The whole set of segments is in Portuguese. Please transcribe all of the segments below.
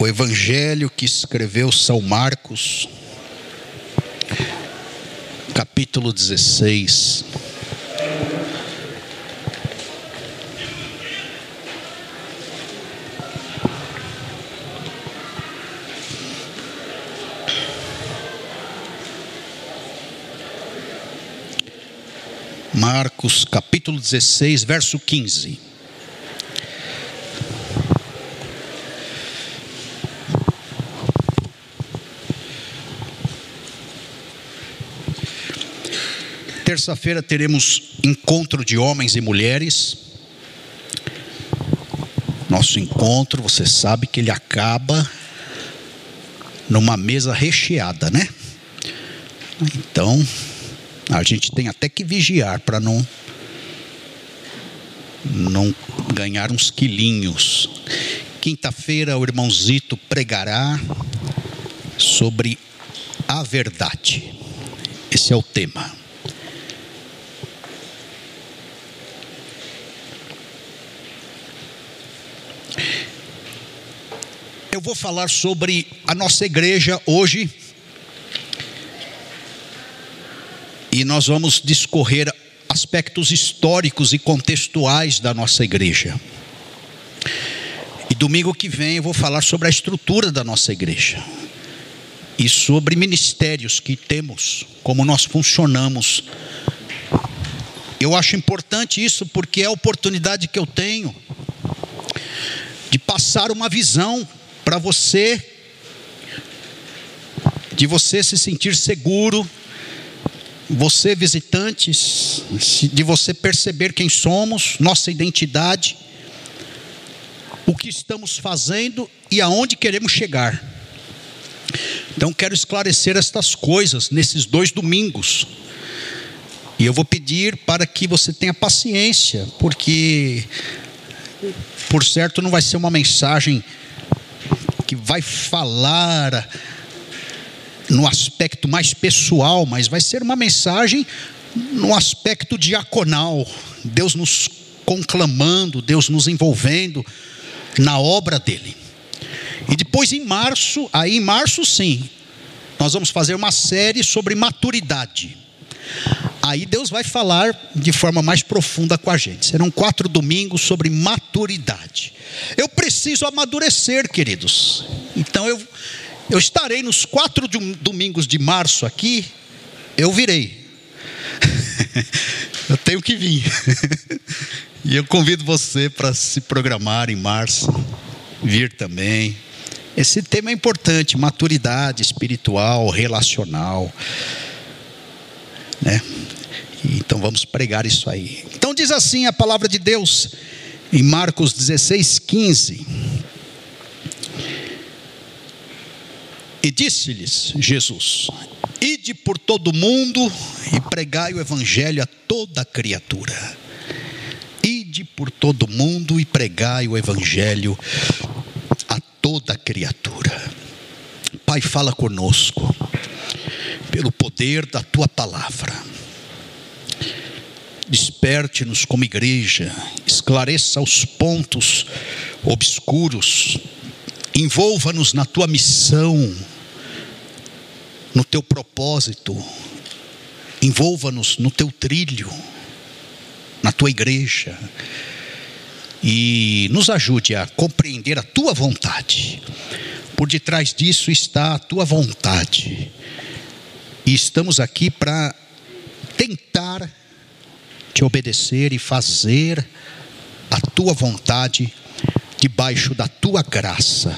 o evangelho que escreveu São Marcos, capítulo 16. Marcos capítulo 16, verso 15. Terça-feira teremos encontro de homens e mulheres. Nosso encontro, você sabe que ele acaba numa mesa recheada, né? Então, a gente tem até que vigiar para não não ganhar uns quilinhos. Quinta-feira o irmãozito pregará sobre a verdade. Esse é o tema. Eu vou falar sobre a nossa igreja hoje. E nós vamos discorrer aspectos históricos e contextuais da nossa igreja. E domingo que vem eu vou falar sobre a estrutura da nossa igreja. E sobre ministérios que temos, como nós funcionamos. Eu acho importante isso porque é a oportunidade que eu tenho de passar uma visão para você, de você se sentir seguro, você visitantes, de você perceber quem somos, nossa identidade, o que estamos fazendo e aonde queremos chegar. Então quero esclarecer estas coisas nesses dois domingos. E eu vou pedir para que você tenha paciência, porque por certo não vai ser uma mensagem que vai falar no aspecto mais pessoal, mas vai ser uma mensagem no aspecto diaconal. Deus nos conclamando, Deus nos envolvendo na obra dele. E depois em março, aí em março sim, nós vamos fazer uma série sobre maturidade. Aí Deus vai falar de forma mais profunda com a gente. Serão quatro domingos sobre maturidade. Eu preciso amadurecer, queridos. Então eu, eu estarei nos quatro domingos de março aqui. Eu virei. eu tenho que vir. e eu convido você para se programar em março, vir também. Esse tema é importante: maturidade espiritual, relacional. Né? Então vamos pregar isso aí. Então diz assim a palavra de Deus em Marcos 16, 15. E disse-lhes Jesus: Ide por todo o mundo e pregai o evangelho a toda criatura. Ide por todo o mundo e pregai o evangelho a toda criatura. Pai, fala conosco pelo poder da tua palavra. Desperte-nos como igreja, esclareça os pontos obscuros, envolva-nos na tua missão, no teu propósito, envolva-nos no teu trilho, na tua igreja, e nos ajude a compreender a tua vontade. Por detrás disso está a tua vontade e estamos aqui para tentar te obedecer e fazer a tua vontade debaixo da tua graça.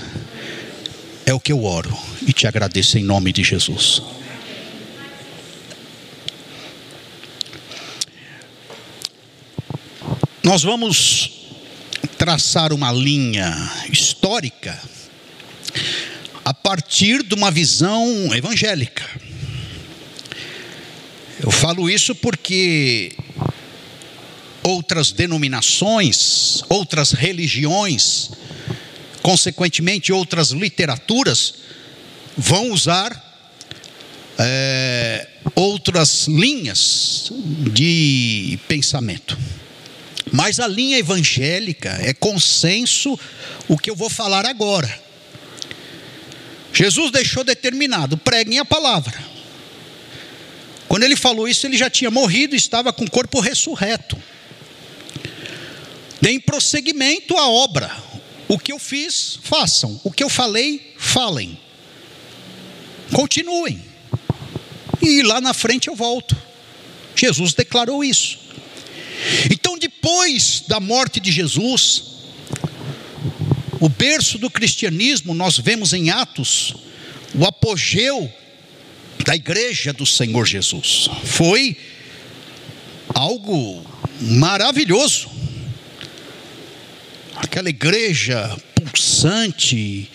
É o que eu oro e te agradeço em nome de Jesus. Nós vamos traçar uma linha histórica a partir de uma visão evangélica. Eu falo isso porque outras denominações, outras religiões, consequentemente outras literaturas, vão usar é, outras linhas de pensamento. Mas a linha evangélica é consenso o que eu vou falar agora. Jesus deixou determinado: preguem a palavra. Quando ele falou isso, ele já tinha morrido e estava com o corpo ressurreto. Deem prosseguimento à obra. O que eu fiz, façam. O que eu falei, falem. Continuem. E lá na frente eu volto. Jesus declarou isso. Então, depois da morte de Jesus, o berço do cristianismo, nós vemos em Atos, o apogeu da igreja do Senhor Jesus. Foi algo maravilhoso. Aquela igreja pulsante,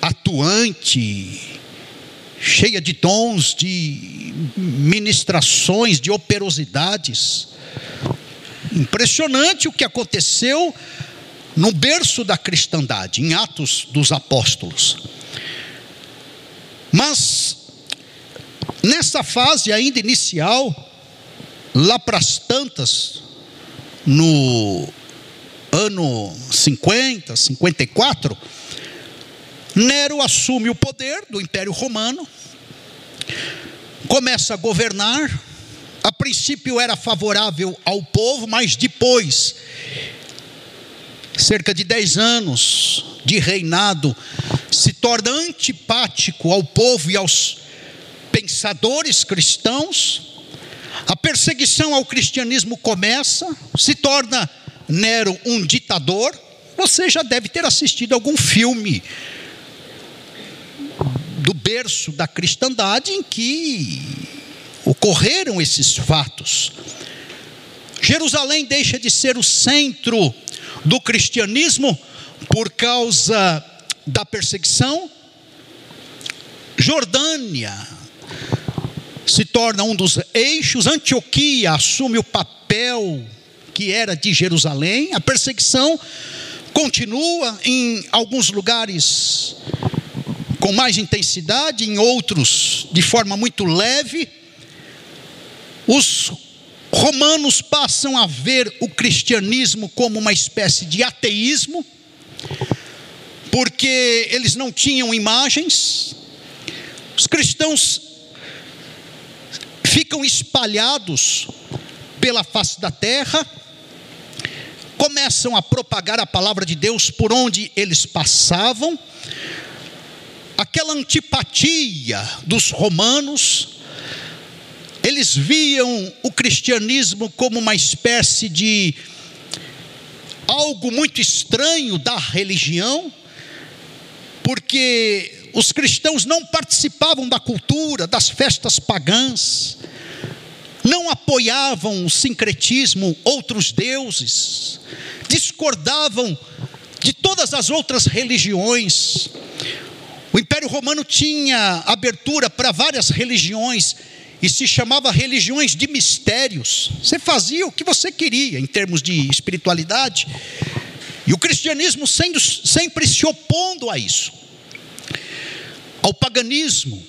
atuante, cheia de dons, de ministrações, de operosidades. Impressionante o que aconteceu no berço da cristandade, em Atos dos Apóstolos. Mas, nessa fase ainda inicial, lá para as tantas, no ano 50, 54, Nero assume o poder do Império Romano, começa a governar. A princípio era favorável ao povo, mas depois cerca de 10 anos de reinado, se torna antipático ao povo e aos pensadores cristãos, a perseguição ao cristianismo começa, se torna Nero um ditador. Você já deve ter assistido algum filme do berço da cristandade em que ocorreram esses fatos. Jerusalém deixa de ser o centro do cristianismo por causa da perseguição. Jordânia se torna um dos eixos, Antioquia assume o papel que era de Jerusalém, a perseguição continua em alguns lugares com mais intensidade, em outros de forma muito leve. Os romanos passam a ver o cristianismo como uma espécie de ateísmo, porque eles não tinham imagens. Os cristãos ficam espalhados pela face da terra, começam a propagar a palavra de Deus por onde eles passavam. Aquela antipatia dos romanos eles viam o cristianismo como uma espécie de algo muito estranho da religião, porque os cristãos não participavam da cultura, das festas pagãs, não apoiavam o sincretismo, outros deuses, discordavam de todas as outras religiões. O Império Romano tinha abertura para várias religiões e se chamava religiões de mistérios. Você fazia o que você queria em termos de espiritualidade, e o cristianismo sendo, sempre se opondo a isso, ao paganismo,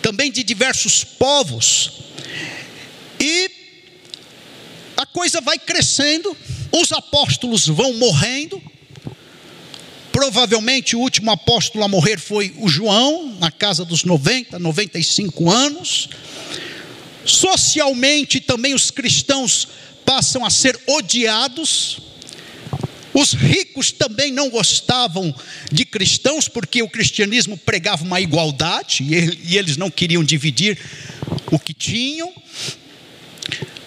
também de diversos povos, e a coisa vai crescendo, os apóstolos vão morrendo, Provavelmente o último apóstolo a morrer foi o João, na casa dos 90, 95 anos. Socialmente também os cristãos passam a ser odiados. Os ricos também não gostavam de cristãos, porque o cristianismo pregava uma igualdade e eles não queriam dividir o que tinham.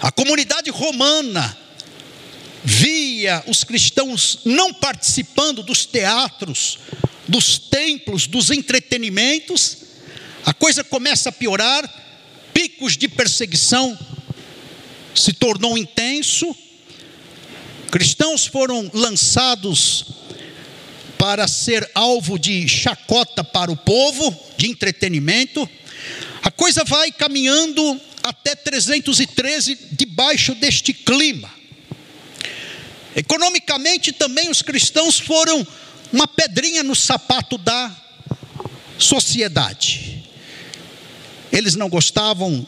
A comunidade romana via os cristãos não participando dos teatros, dos templos, dos entretenimentos, a coisa começa a piorar, picos de perseguição se tornou intenso, cristãos foram lançados para ser alvo de chacota para o povo, de entretenimento. A coisa vai caminhando até 313 debaixo deste clima. Economicamente também os cristãos foram uma pedrinha no sapato da sociedade. Eles não gostavam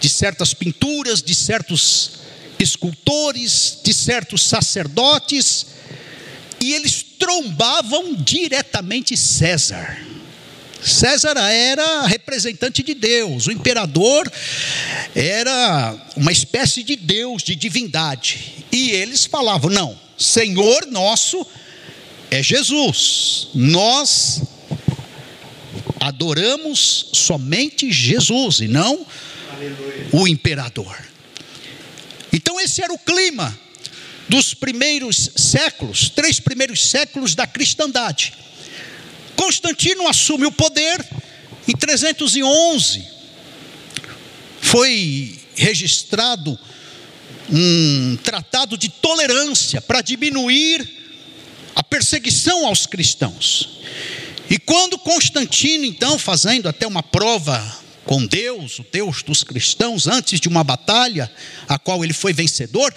de certas pinturas, de certos escultores, de certos sacerdotes, e eles trombavam diretamente César. César era representante de Deus, o imperador era uma espécie de Deus, de divindade. E eles falavam: não, Senhor nosso é Jesus, nós adoramos somente Jesus e não Aleluia. o imperador. Então, esse era o clima dos primeiros séculos, três primeiros séculos da cristandade. Constantino assume o poder em 311. Foi registrado um tratado de tolerância para diminuir a perseguição aos cristãos. E quando Constantino, então, fazendo até uma prova com Deus, o Deus dos cristãos, antes de uma batalha, a qual ele foi vencedor,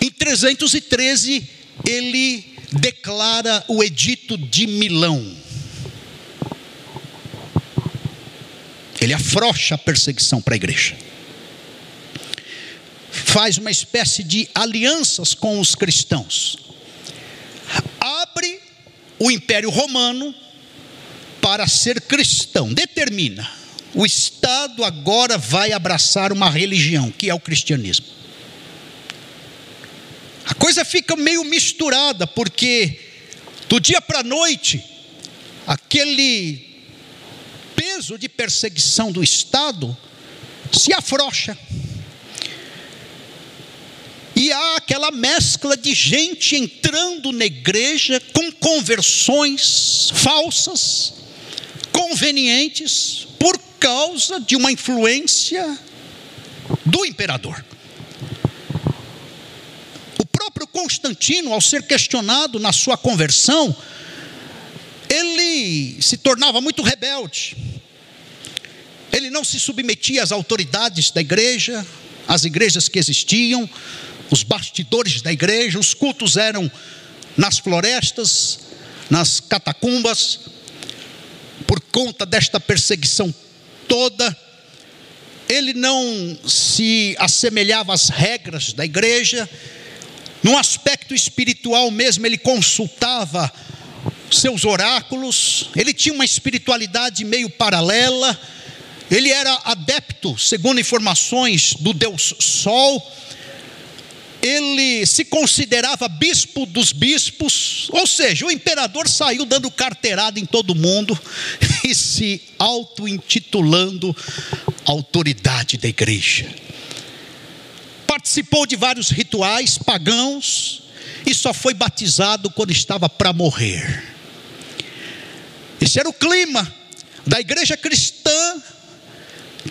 em 313 ele declara o Edito de Milão. Ele afrouxa a perseguição para a igreja. Faz uma espécie de alianças com os cristãos. Abre o Império Romano para ser cristão. Determina. O Estado agora vai abraçar uma religião, que é o cristianismo. A coisa fica meio misturada, porque do dia para a noite, aquele peso de perseguição do Estado se afrouxa. E há aquela mescla de gente entrando na igreja com conversões falsas, convenientes, por causa de uma influência do imperador. O próprio Constantino, ao ser questionado na sua conversão, ele se tornava muito rebelde. Ele não se submetia às autoridades da igreja, às igrejas que existiam, os bastidores da igreja, os cultos eram nas florestas, nas catacumbas, por conta desta perseguição toda, ele não se assemelhava às regras da igreja, no aspecto espiritual mesmo, ele consultava seus oráculos, ele tinha uma espiritualidade meio paralela, ele era adepto, segundo informações do Deus Sol, ele se considerava bispo dos bispos, ou seja, o imperador saiu dando carteirada em todo mundo e se auto-intitulando autoridade da igreja. Participou de vários rituais pagãos e só foi batizado quando estava para morrer. Esse era o clima da igreja cristã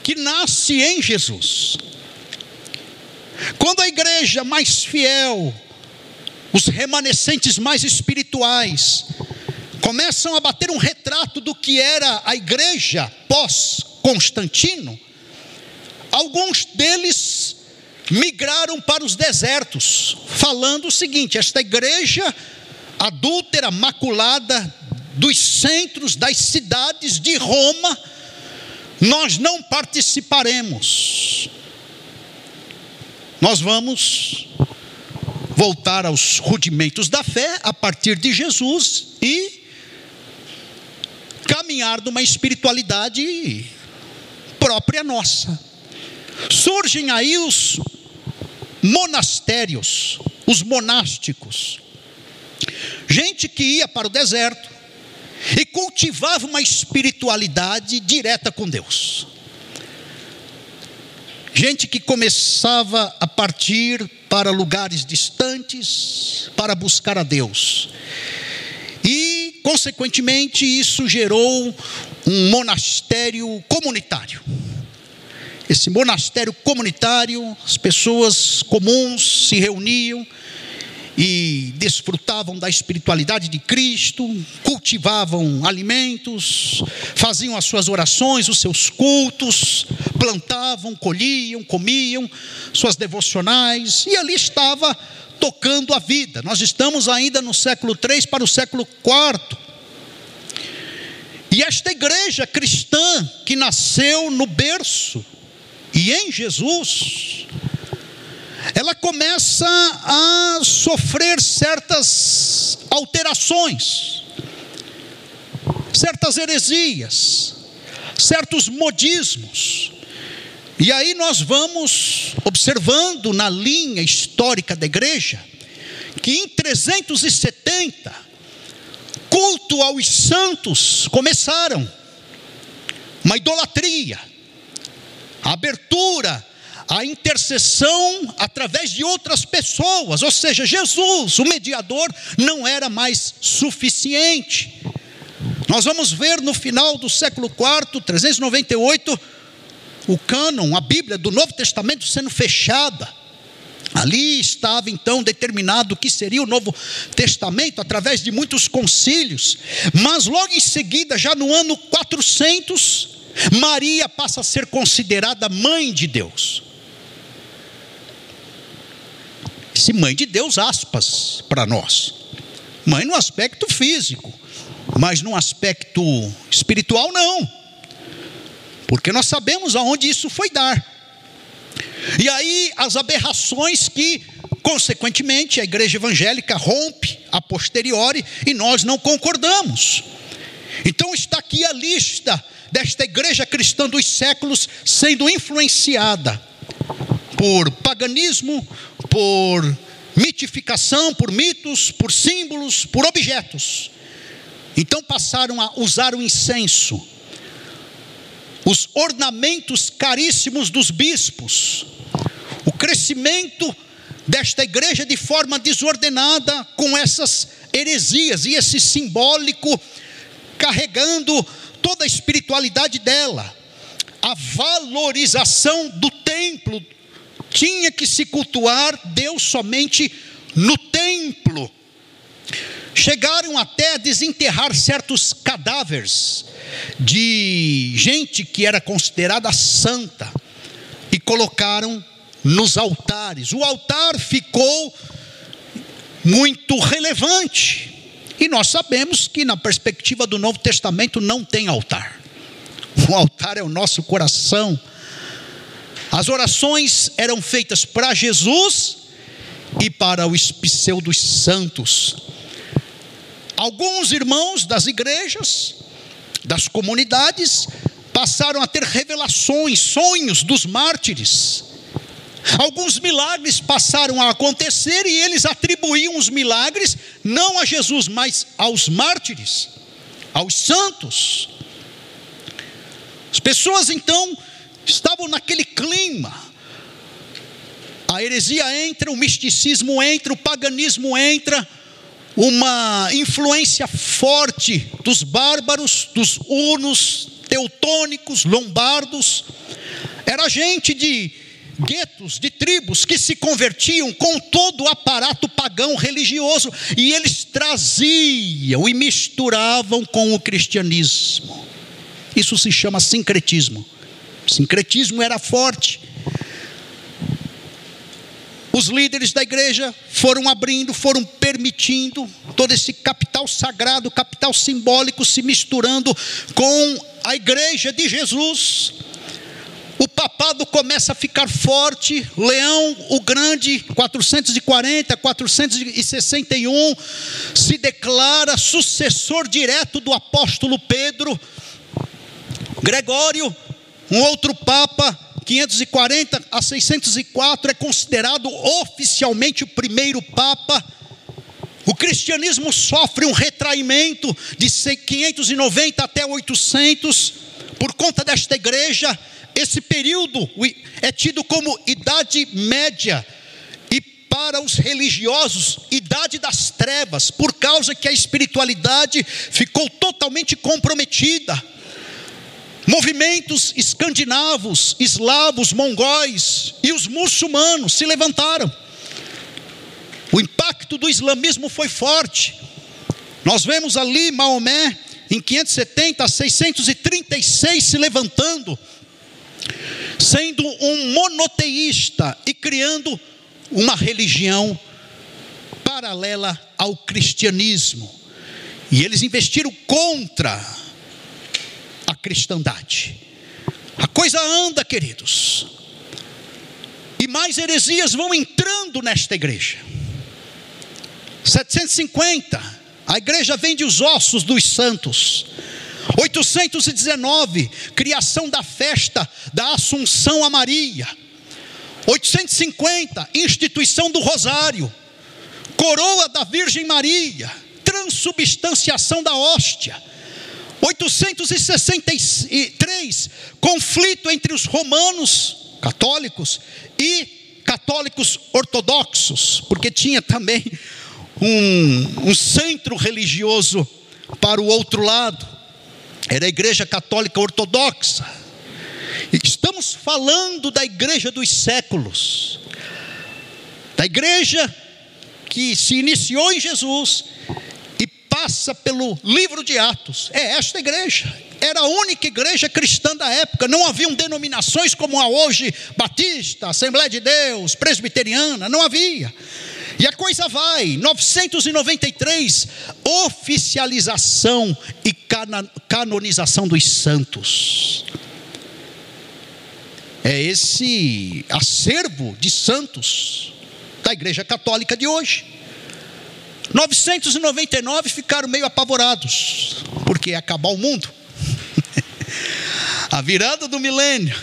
que nasce em Jesus. Quando a igreja mais fiel, os remanescentes mais espirituais, começam a bater um retrato do que era a igreja pós-Constantino, alguns deles migraram para os desertos, falando o seguinte: esta igreja adúltera, maculada, dos centros das cidades de Roma, nós não participaremos. Nós vamos voltar aos rudimentos da fé a partir de Jesus e caminhar numa espiritualidade própria nossa. Surgem aí os monastérios, os monásticos. Gente que ia para o deserto e cultivava uma espiritualidade direta com Deus. Gente que começava a partir para lugares distantes para buscar a Deus. E, consequentemente, isso gerou um monastério comunitário. Esse monastério comunitário, as pessoas comuns se reuniam e desfrutavam da espiritualidade de Cristo, cultivavam alimentos, faziam as suas orações, os seus cultos, plantavam, colhiam, comiam, suas devocionais, e ali estava tocando a vida. Nós estamos ainda no século 3 para o século 4. E esta igreja cristã que nasceu no berço e em Jesus, ela começa a sofrer certas alterações, certas heresias, certos modismos. E aí nós vamos observando na linha histórica da igreja que em 370 culto aos santos começaram, uma idolatria, a abertura a intercessão através de outras pessoas, ou seja, Jesus, o mediador, não era mais suficiente. Nós vamos ver no final do século IV, 398, o cânon, a Bíblia do Novo Testamento sendo fechada. Ali estava então determinado o que seria o Novo Testamento através de muitos concílios, mas logo em seguida, já no ano 400, Maria passa a ser considerada mãe de Deus. Esse mãe de Deus, aspas, para nós. Mãe no aspecto físico, mas no aspecto espiritual, não. Porque nós sabemos aonde isso foi dar. E aí as aberrações que, consequentemente, a igreja evangélica rompe a posteriori e nós não concordamos. Então está aqui a lista desta igreja cristã dos séculos sendo influenciada por paganismo, por mitificação, por mitos, por símbolos, por objetos. Então passaram a usar o incenso, os ornamentos caríssimos dos bispos, o crescimento desta igreja de forma desordenada com essas heresias e esse simbólico carregando toda a espiritualidade dela, a valorização do templo tinha que se cultuar Deus somente no templo. Chegaram até a desenterrar certos cadáveres de gente que era considerada santa e colocaram nos altares. O altar ficou muito relevante. E nós sabemos que, na perspectiva do Novo Testamento, não tem altar. O altar é o nosso coração as orações eram feitas para Jesus e para os pseudos santos. Alguns irmãos das igrejas, das comunidades, passaram a ter revelações, sonhos dos mártires. Alguns milagres passaram a acontecer e eles atribuíam os milagres não a Jesus, mas aos mártires, aos santos. As pessoas então estavam naquele clima. A heresia entra, o misticismo entra, o paganismo entra, uma influência forte dos bárbaros, dos hunos, teutônicos, lombardos. Era gente de guetos, de tribos que se convertiam com todo o aparato pagão religioso e eles traziam e misturavam com o cristianismo. Isso se chama sincretismo. O sincretismo era forte. Os líderes da igreja foram abrindo, foram permitindo todo esse capital sagrado, capital simbólico se misturando com a igreja de Jesus. O papado começa a ficar forte. Leão o Grande, 440, 461, se declara sucessor direto do apóstolo Pedro. Gregório um outro Papa, 540 a 604, é considerado oficialmente o primeiro Papa. O cristianismo sofre um retraimento de 590 até 800 por conta desta igreja. Esse período é tido como Idade Média e para os religiosos, Idade das Trevas, por causa que a espiritualidade ficou totalmente comprometida Movimentos escandinavos, eslavos, mongóis e os muçulmanos se levantaram. O impacto do islamismo foi forte. Nós vemos ali Maomé em 570 a 636 se levantando, sendo um monoteísta e criando uma religião paralela ao cristianismo. E eles investiram contra cristandade. A coisa anda, queridos. E mais heresias vão entrando nesta igreja. 750, A igreja vende os ossos dos santos. 819, criação da festa da Assunção a Maria. 850, instituição do Rosário. Coroa da Virgem Maria. Transubstanciação da hóstia. 863, conflito entre os romanos católicos e católicos ortodoxos, porque tinha também um, um centro religioso para o outro lado, era a Igreja Católica Ortodoxa. Estamos falando da igreja dos séculos, da igreja que se iniciou em Jesus passa pelo livro de Atos. É esta igreja. Era a única igreja cristã da época. Não haviam denominações como a hoje, Batista, Assembleia de Deus, Presbiteriana, não havia. E a coisa vai, 993, oficialização e canonização dos santos. É esse acervo de santos da Igreja Católica de hoje. 999 ficaram meio apavorados, porque ia acabar o mundo. a virada do milênio.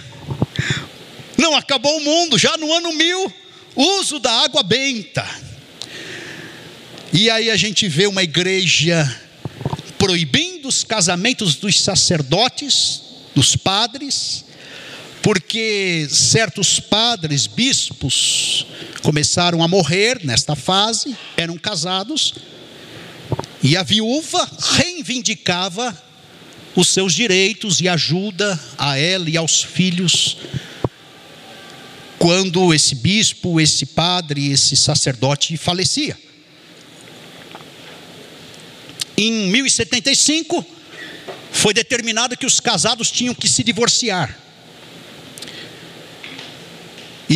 Não acabou o mundo, já no ano mil, uso da água benta. E aí a gente vê uma igreja proibindo os casamentos dos sacerdotes, dos padres, porque certos padres, bispos, começaram a morrer nesta fase, eram casados, e a viúva reivindicava os seus direitos e ajuda a ela e aos filhos quando esse bispo, esse padre, esse sacerdote falecia. Em 1075 foi determinado que os casados tinham que se divorciar.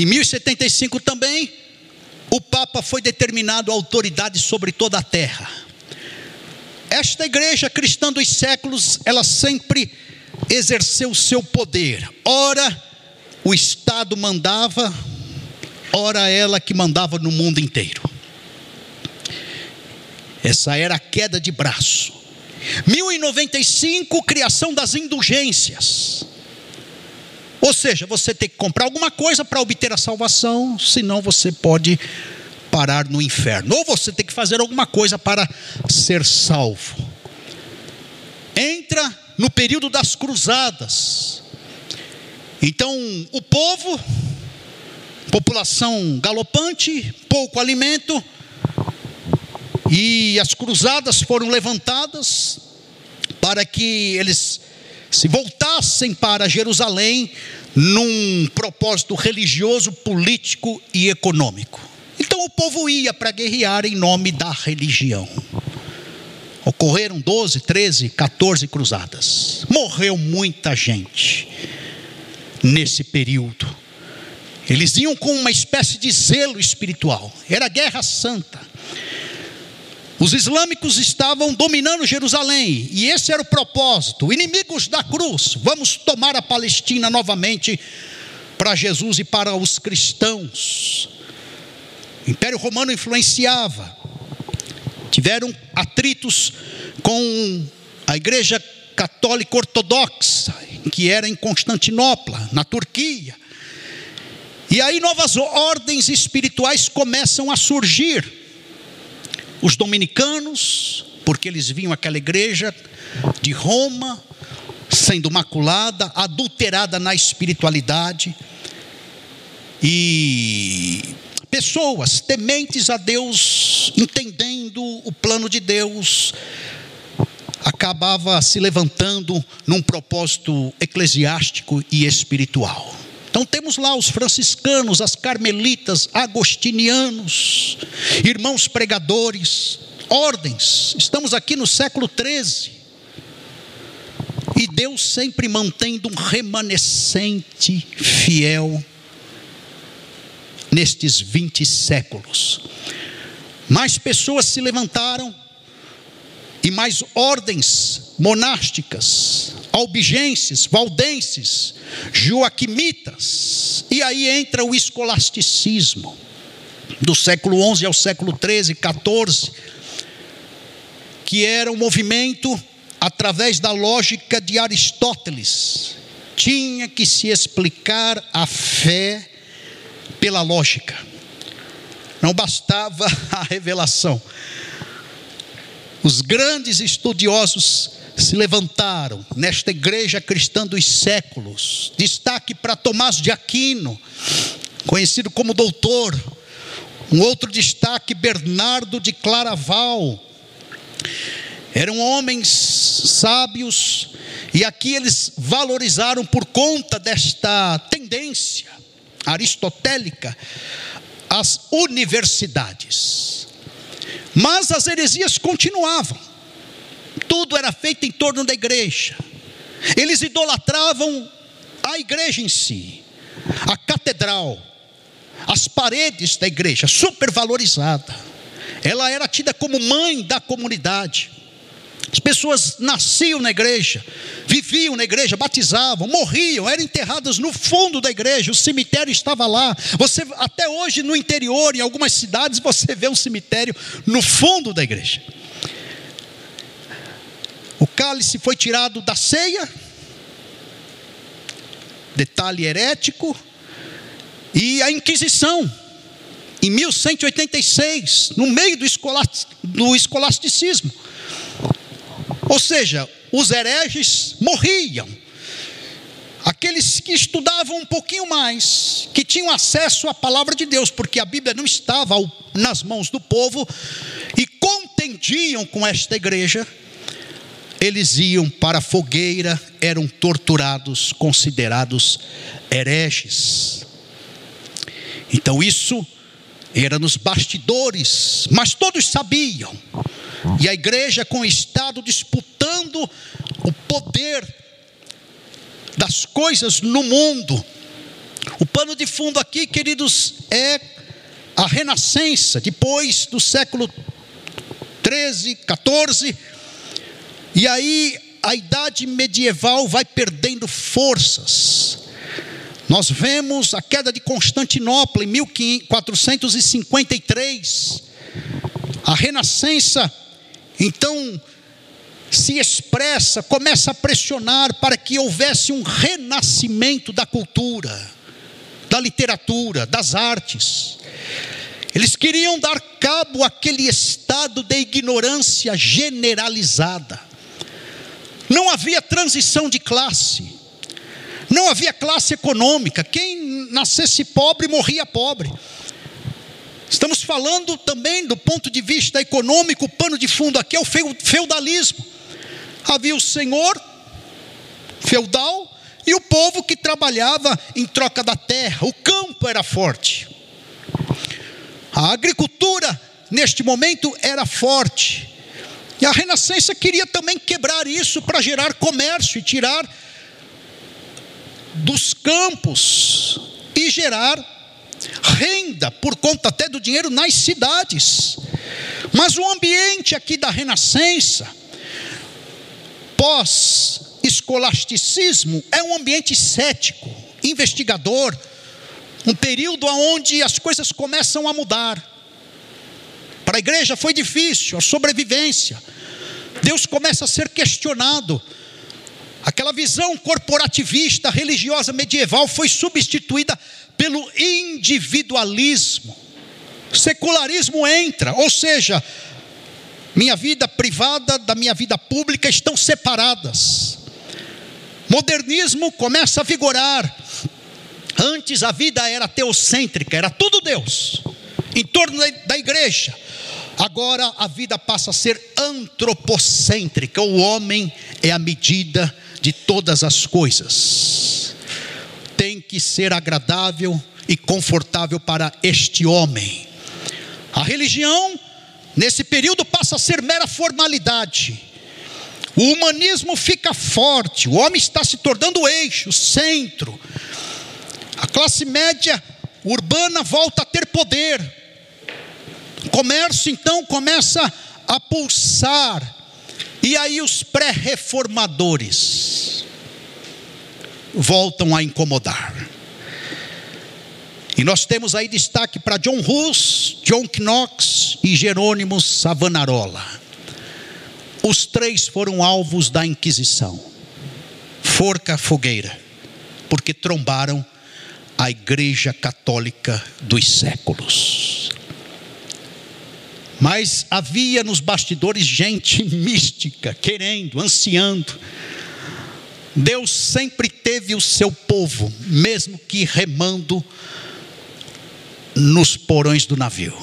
Em 1075 também, o Papa foi determinado autoridade sobre toda a terra. Esta igreja cristã dos séculos, ela sempre exerceu o seu poder. Ora, o Estado mandava, ora, ela que mandava no mundo inteiro. Essa era a queda de braço. 1095, criação das indulgências. Ou seja, você tem que comprar alguma coisa para obter a salvação, senão você pode parar no inferno. Ou você tem que fazer alguma coisa para ser salvo. Entra no período das cruzadas. Então, o povo, população galopante, pouco alimento, e as cruzadas foram levantadas para que eles se voltassem para Jerusalém num propósito religioso, político e econômico. Então o povo ia para guerrear em nome da religião. Ocorreram 12, 13, 14 cruzadas. Morreu muita gente nesse período. Eles iam com uma espécie de zelo espiritual. Era guerra santa. Os islâmicos estavam dominando Jerusalém, e esse era o propósito. Inimigos da cruz, vamos tomar a Palestina novamente para Jesus e para os cristãos. O Império Romano influenciava, tiveram atritos com a Igreja Católica Ortodoxa, que era em Constantinopla, na Turquia. E aí novas ordens espirituais começam a surgir os dominicanos, porque eles vinham aquela igreja de Roma, sendo maculada, adulterada na espiritualidade, e pessoas tementes a Deus, entendendo o plano de Deus, acabava se levantando num propósito eclesiástico e espiritual. Então temos lá os franciscanos, as carmelitas, agostinianos, irmãos pregadores, ordens. Estamos aqui no século 13. E Deus sempre mantendo um remanescente fiel nestes 20 séculos. Mais pessoas se levantaram e mais ordens monásticas, albigenses, valdenses, joaquimitas, e aí entra o escolasticismo, do século XI ao século XIII, XIV, que era um movimento através da lógica de Aristóteles. Tinha que se explicar a fé pela lógica. Não bastava a revelação. Os grandes estudiosos se levantaram nesta igreja cristã dos séculos. Destaque para Tomás de Aquino, conhecido como doutor. Um outro destaque, Bernardo de Claraval. Eram homens sábios, e aqui eles valorizaram por conta desta tendência aristotélica as universidades. Mas as heresias continuavam. Tudo era feito em torno da igreja. Eles idolatravam a igreja em si, a catedral, as paredes da igreja, supervalorizada. Ela era tida como mãe da comunidade. As pessoas nasciam na igreja, viviam na igreja, batizavam, morriam, eram enterradas no fundo da igreja, o cemitério estava lá. Você até hoje no interior, em algumas cidades, você vê um cemitério no fundo da igreja. O cálice foi tirado da ceia, detalhe herético, e a Inquisição, em 1186, no meio do escolasticismo. Ou seja, os hereges morriam. Aqueles que estudavam um pouquinho mais, que tinham acesso à palavra de Deus, porque a Bíblia não estava nas mãos do povo, e contendiam com esta igreja, eles iam para a fogueira, eram torturados, considerados hereges. Então isso era nos bastidores, mas todos sabiam. E a igreja com o Estado disputando o poder das coisas no mundo. O pano de fundo aqui, queridos, é a renascença, depois do século 13, 14 e aí a idade medieval vai perdendo forças. Nós vemos a queda de Constantinopla em 1453. A renascença, então, se expressa, começa a pressionar para que houvesse um renascimento da cultura, da literatura, das artes. Eles queriam dar cabo àquele estado de ignorância generalizada. Não havia transição de classe. Não havia classe econômica. Quem nascesse pobre morria pobre. Estamos falando também do ponto de vista econômico, o pano de fundo aqui é o feudalismo. Havia o senhor feudal e o povo que trabalhava em troca da terra. O campo era forte. A agricultura, neste momento, era forte. E a Renascença queria também quebrar isso para gerar comércio e tirar dos campos e gerar renda por conta até do dinheiro nas cidades. Mas o ambiente aqui da Renascença, pós-escolasticismo, é um ambiente cético, investigador, um período onde as coisas começam a mudar. Para a igreja foi difícil, a sobrevivência. Deus começa a ser questionado. Aquela visão corporativista, religiosa medieval foi substituída pelo individualismo. Secularismo entra, ou seja, minha vida privada da minha vida pública estão separadas. Modernismo começa a vigorar. Antes a vida era teocêntrica, era tudo Deus, em torno da igreja. Agora a vida passa a ser antropocêntrica, o homem é a medida de todas as coisas. Tem que ser agradável e confortável para este homem. A religião, nesse período, passa a ser mera formalidade. O humanismo fica forte, o homem está se tornando o eixo, o centro. A classe média urbana volta a ter poder comércio então começa a pulsar. E aí os pré-reformadores voltam a incomodar. E nós temos aí destaque para John Hus, John Knox e Jerônimo Savonarola. os três foram alvos da Inquisição forca, fogueira, porque trombaram a Igreja Católica dos séculos. Mas havia nos bastidores gente mística, querendo, ansiando. Deus sempre teve o seu povo, mesmo que remando nos porões do navio.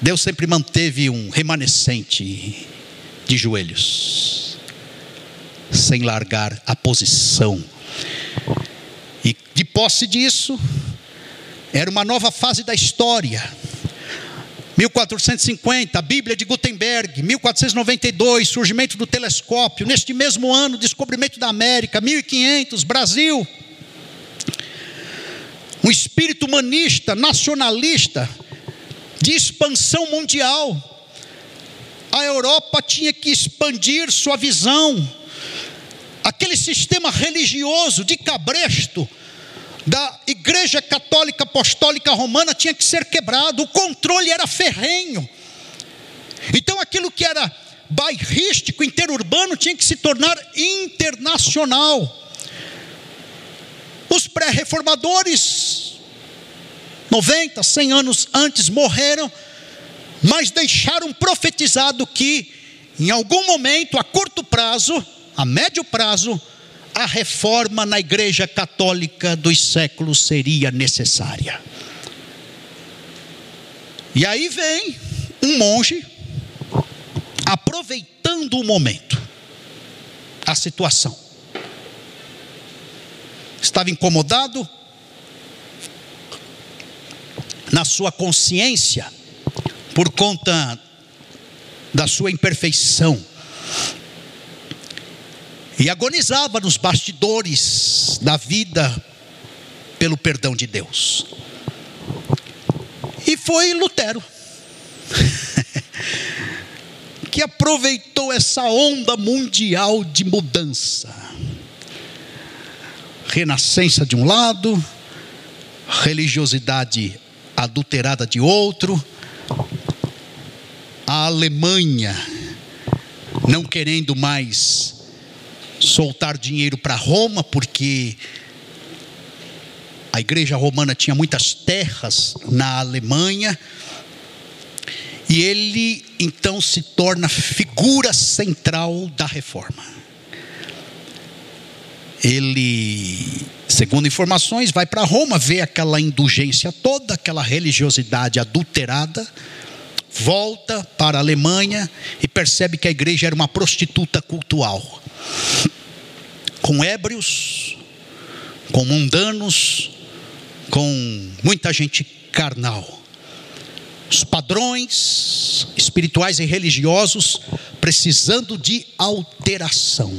Deus sempre manteve um remanescente de joelhos, sem largar a posição. E de posse disso, era uma nova fase da história. 1450, a Bíblia de Gutenberg, 1492, surgimento do telescópio, neste mesmo ano, descobrimento da América, 1500, Brasil. Um espírito humanista, nacionalista, de expansão mundial. A Europa tinha que expandir sua visão. Aquele sistema religioso de cabresto da Igreja Católica Apostólica Romana tinha que ser quebrado, o controle era ferrenho. Então aquilo que era bairrístico, interurbano, tinha que se tornar internacional. Os pré-reformadores 90, 100 anos antes morreram, mas deixaram profetizado que, em algum momento, a curto prazo, a médio prazo, a reforma na Igreja Católica dos séculos seria necessária. E aí vem um monge, aproveitando o momento, a situação. Estava incomodado, na sua consciência, por conta da sua imperfeição. E agonizava nos bastidores da vida pelo perdão de Deus. E foi Lutero que aproveitou essa onda mundial de mudança. Renascença de um lado, religiosidade adulterada de outro, a Alemanha não querendo mais soltar dinheiro para Roma, porque a igreja romana tinha muitas terras na Alemanha, e ele então se torna figura central da reforma. Ele Segundo informações, vai para Roma, vê aquela indulgência toda, aquela religiosidade adulterada, volta para a Alemanha e percebe que a igreja era uma prostituta cultural, com ébrios, com mundanos, com muita gente carnal. Os padrões espirituais e religiosos precisando de alteração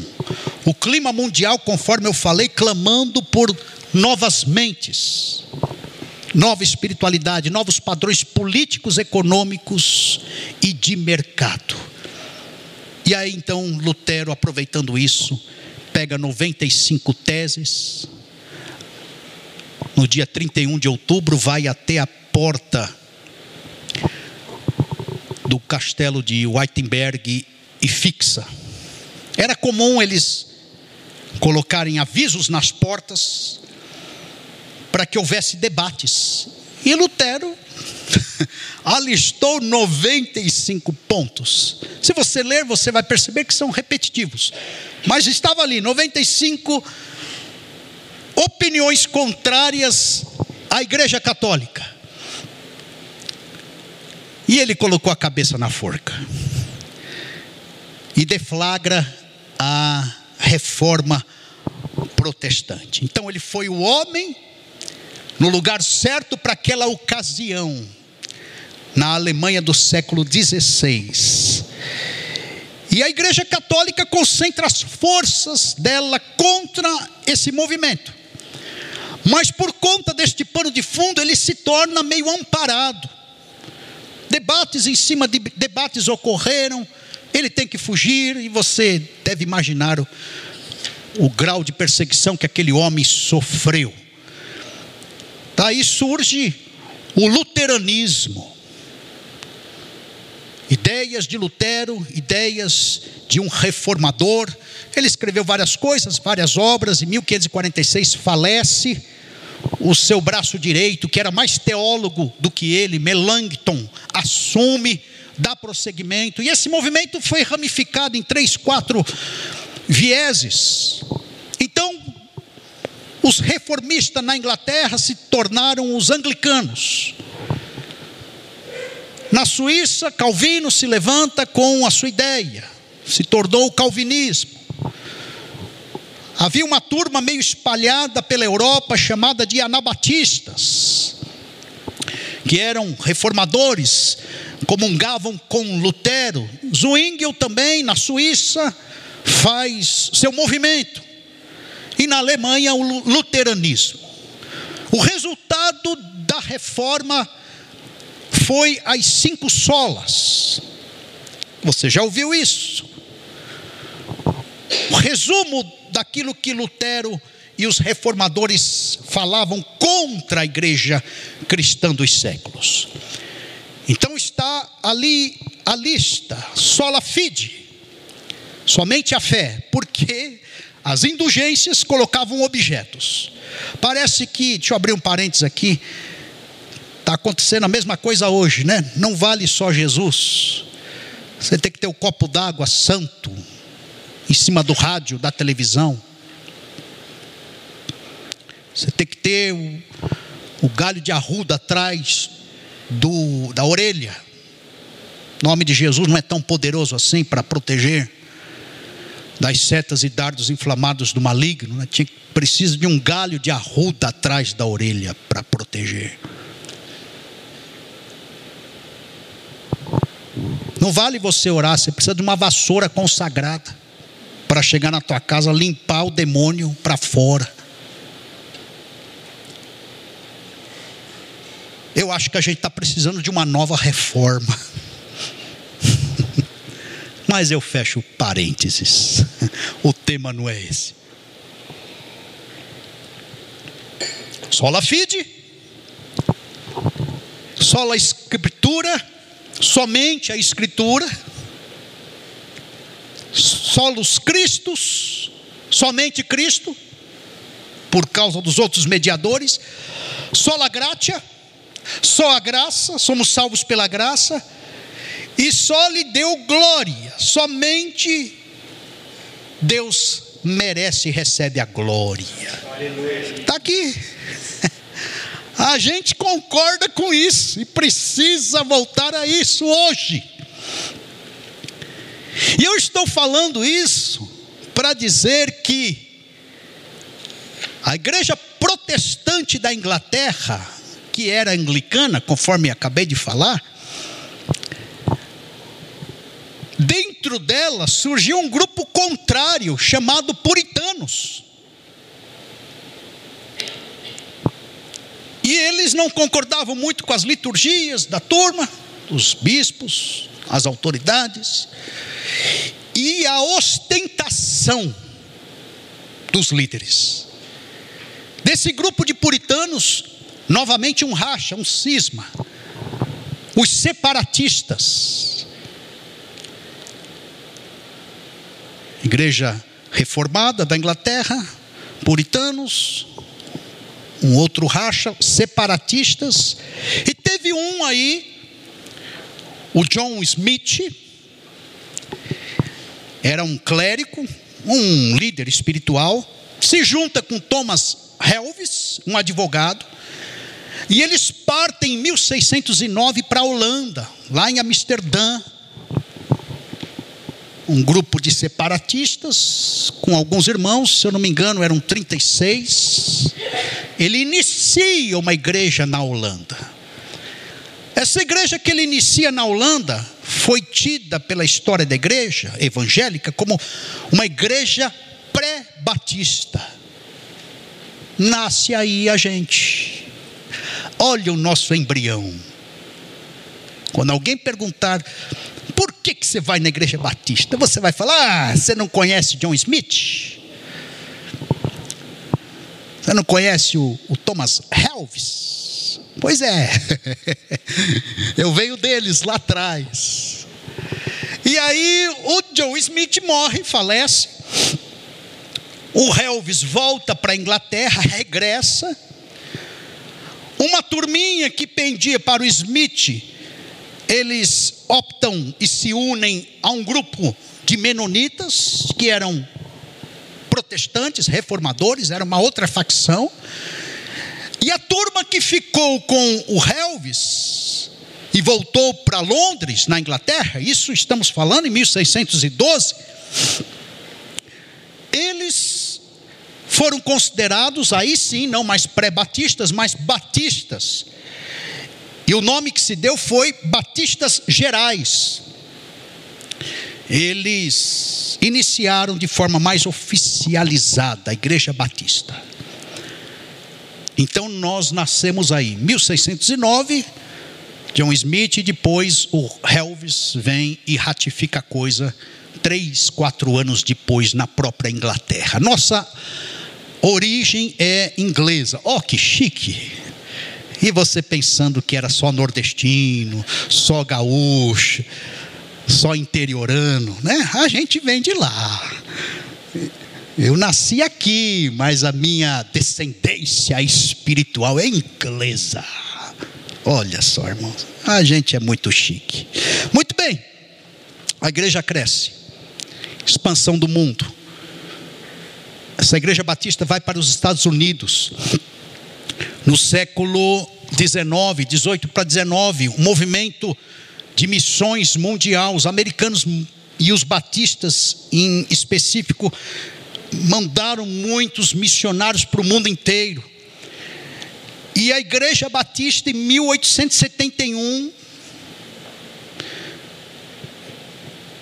o clima mundial, conforme eu falei, clamando por novas mentes, nova espiritualidade, novos padrões políticos, econômicos e de mercado. E aí então Lutero, aproveitando isso, pega 95 teses, no dia 31 de outubro, vai até a porta do castelo de Wittenberg e fixa. Era comum eles colocarem avisos nas portas para que houvesse debates. E Lutero alistou 95 pontos. Se você ler, você vai perceber que são repetitivos. Mas estava ali 95 opiniões contrárias à Igreja Católica. E ele colocou a cabeça na forca. E deflagra a reforma protestante. Então ele foi o homem no lugar certo para aquela ocasião, na Alemanha do século XVI. E a Igreja Católica concentra as forças dela contra esse movimento. Mas por conta deste pano de fundo, ele se torna meio amparado. Debates em cima de debates ocorreram, ele tem que fugir, e você deve imaginar o, o grau de perseguição que aquele homem sofreu. Daí surge o luteranismo. Ideias de Lutero, ideias de um reformador. Ele escreveu várias coisas, várias obras. Em 1546 falece o seu braço direito, que era mais teólogo do que ele, Melanchthon, assume, dá prosseguimento. E esse movimento foi ramificado em três, quatro vieses. Então, os reformistas na Inglaterra se tornaram os anglicanos. Na Suíça, Calvino se levanta com a sua ideia, se tornou o calvinismo. Havia uma turma meio espalhada pela Europa chamada de anabatistas, que eram reformadores, comungavam com Lutero. Zwingli também, na Suíça, faz seu movimento. E na Alemanha, o luteranismo. O resultado da reforma foi as cinco solas. Você já ouviu isso? O resumo daquilo que Lutero e os reformadores falavam contra a igreja cristã dos séculos. Então está ali a lista, sola fide, somente a fé, porque as indulgências colocavam objetos. Parece que, deixa eu abrir um parênteses aqui, está acontecendo a mesma coisa hoje, né? Não vale só Jesus, você tem que ter o um copo d'água santo, em cima do rádio, da televisão. Você tem que ter o, o galho de arruda atrás do, da orelha. O nome de Jesus não é tão poderoso assim para proteger das setas e dardos inflamados do maligno. Né? Precisa de um galho de arruda atrás da orelha para proteger. Não vale você orar, você precisa de uma vassoura consagrada para chegar na tua casa, limpar o demônio para fora. Eu acho que a gente está precisando de uma nova reforma. Mas eu fecho parênteses. O tema não é esse. Sola fide, sola escritura, somente a escritura solos Cristos, somente Cristo, por causa dos outros mediadores, sola gratia, só a graça, somos salvos pela graça, e só lhe deu glória, somente Deus merece e recebe a glória. Está aqui. A gente concorda com isso e precisa voltar a isso hoje. E eu estou falando isso para dizer que a igreja protestante da Inglaterra, que era anglicana, conforme acabei de falar, dentro dela surgiu um grupo contrário chamado puritanos. E eles não concordavam muito com as liturgias da turma, os bispos, as autoridades e a ostentação dos líderes. Desse grupo de puritanos, novamente um racha, um cisma. Os separatistas. Igreja reformada da Inglaterra, puritanos, um outro racha, separatistas, e teve um aí, o John Smith, era um clérigo, um líder espiritual, se junta com Thomas Helves, um advogado, e eles partem em 1609 para a Holanda, lá em Amsterdã. Um grupo de separatistas, com alguns irmãos, se eu não me engano, eram 36. Ele inicia uma igreja na Holanda. Essa igreja que ele inicia na Holanda foi tida pela história da igreja evangélica como uma igreja pré-batista. Nasce aí a gente. Olha o nosso embrião. Quando alguém perguntar por que, que você vai na igreja batista, você vai falar: ah, você não conhece John Smith? Você não conhece o, o Thomas Helves? Pois é, eu venho deles lá atrás. E aí o Joe Smith morre, falece. O Helvis volta para a Inglaterra, regressa. Uma turminha que pendia para o Smith, eles optam e se unem a um grupo de menonitas, que eram protestantes, reformadores, era uma outra facção. E a turma que ficou com o Helvis e voltou para Londres, na Inglaterra, isso estamos falando em 1612, eles foram considerados, aí sim, não mais pré-batistas, mas batistas. E o nome que se deu foi Batistas Gerais. Eles iniciaram de forma mais oficializada a Igreja Batista. Então nós nascemos aí, 1609, John Smith, e depois o Helvis vem e ratifica a coisa três, quatro anos depois na própria Inglaterra. Nossa origem é inglesa. Oh, que chique! E você pensando que era só nordestino, só gaúcho, só interiorano, né? A gente vem de lá. Eu nasci aqui, mas a minha descendência espiritual é inglesa. Olha só, irmãos, a gente é muito chique. Muito bem, a igreja cresce, expansão do mundo. Essa igreja batista vai para os Estados Unidos. No século 19, 18 para 19, um movimento de missões mundial, os americanos e os batistas em específico mandaram muitos missionários para o mundo inteiro. E a Igreja Batista, em 1871,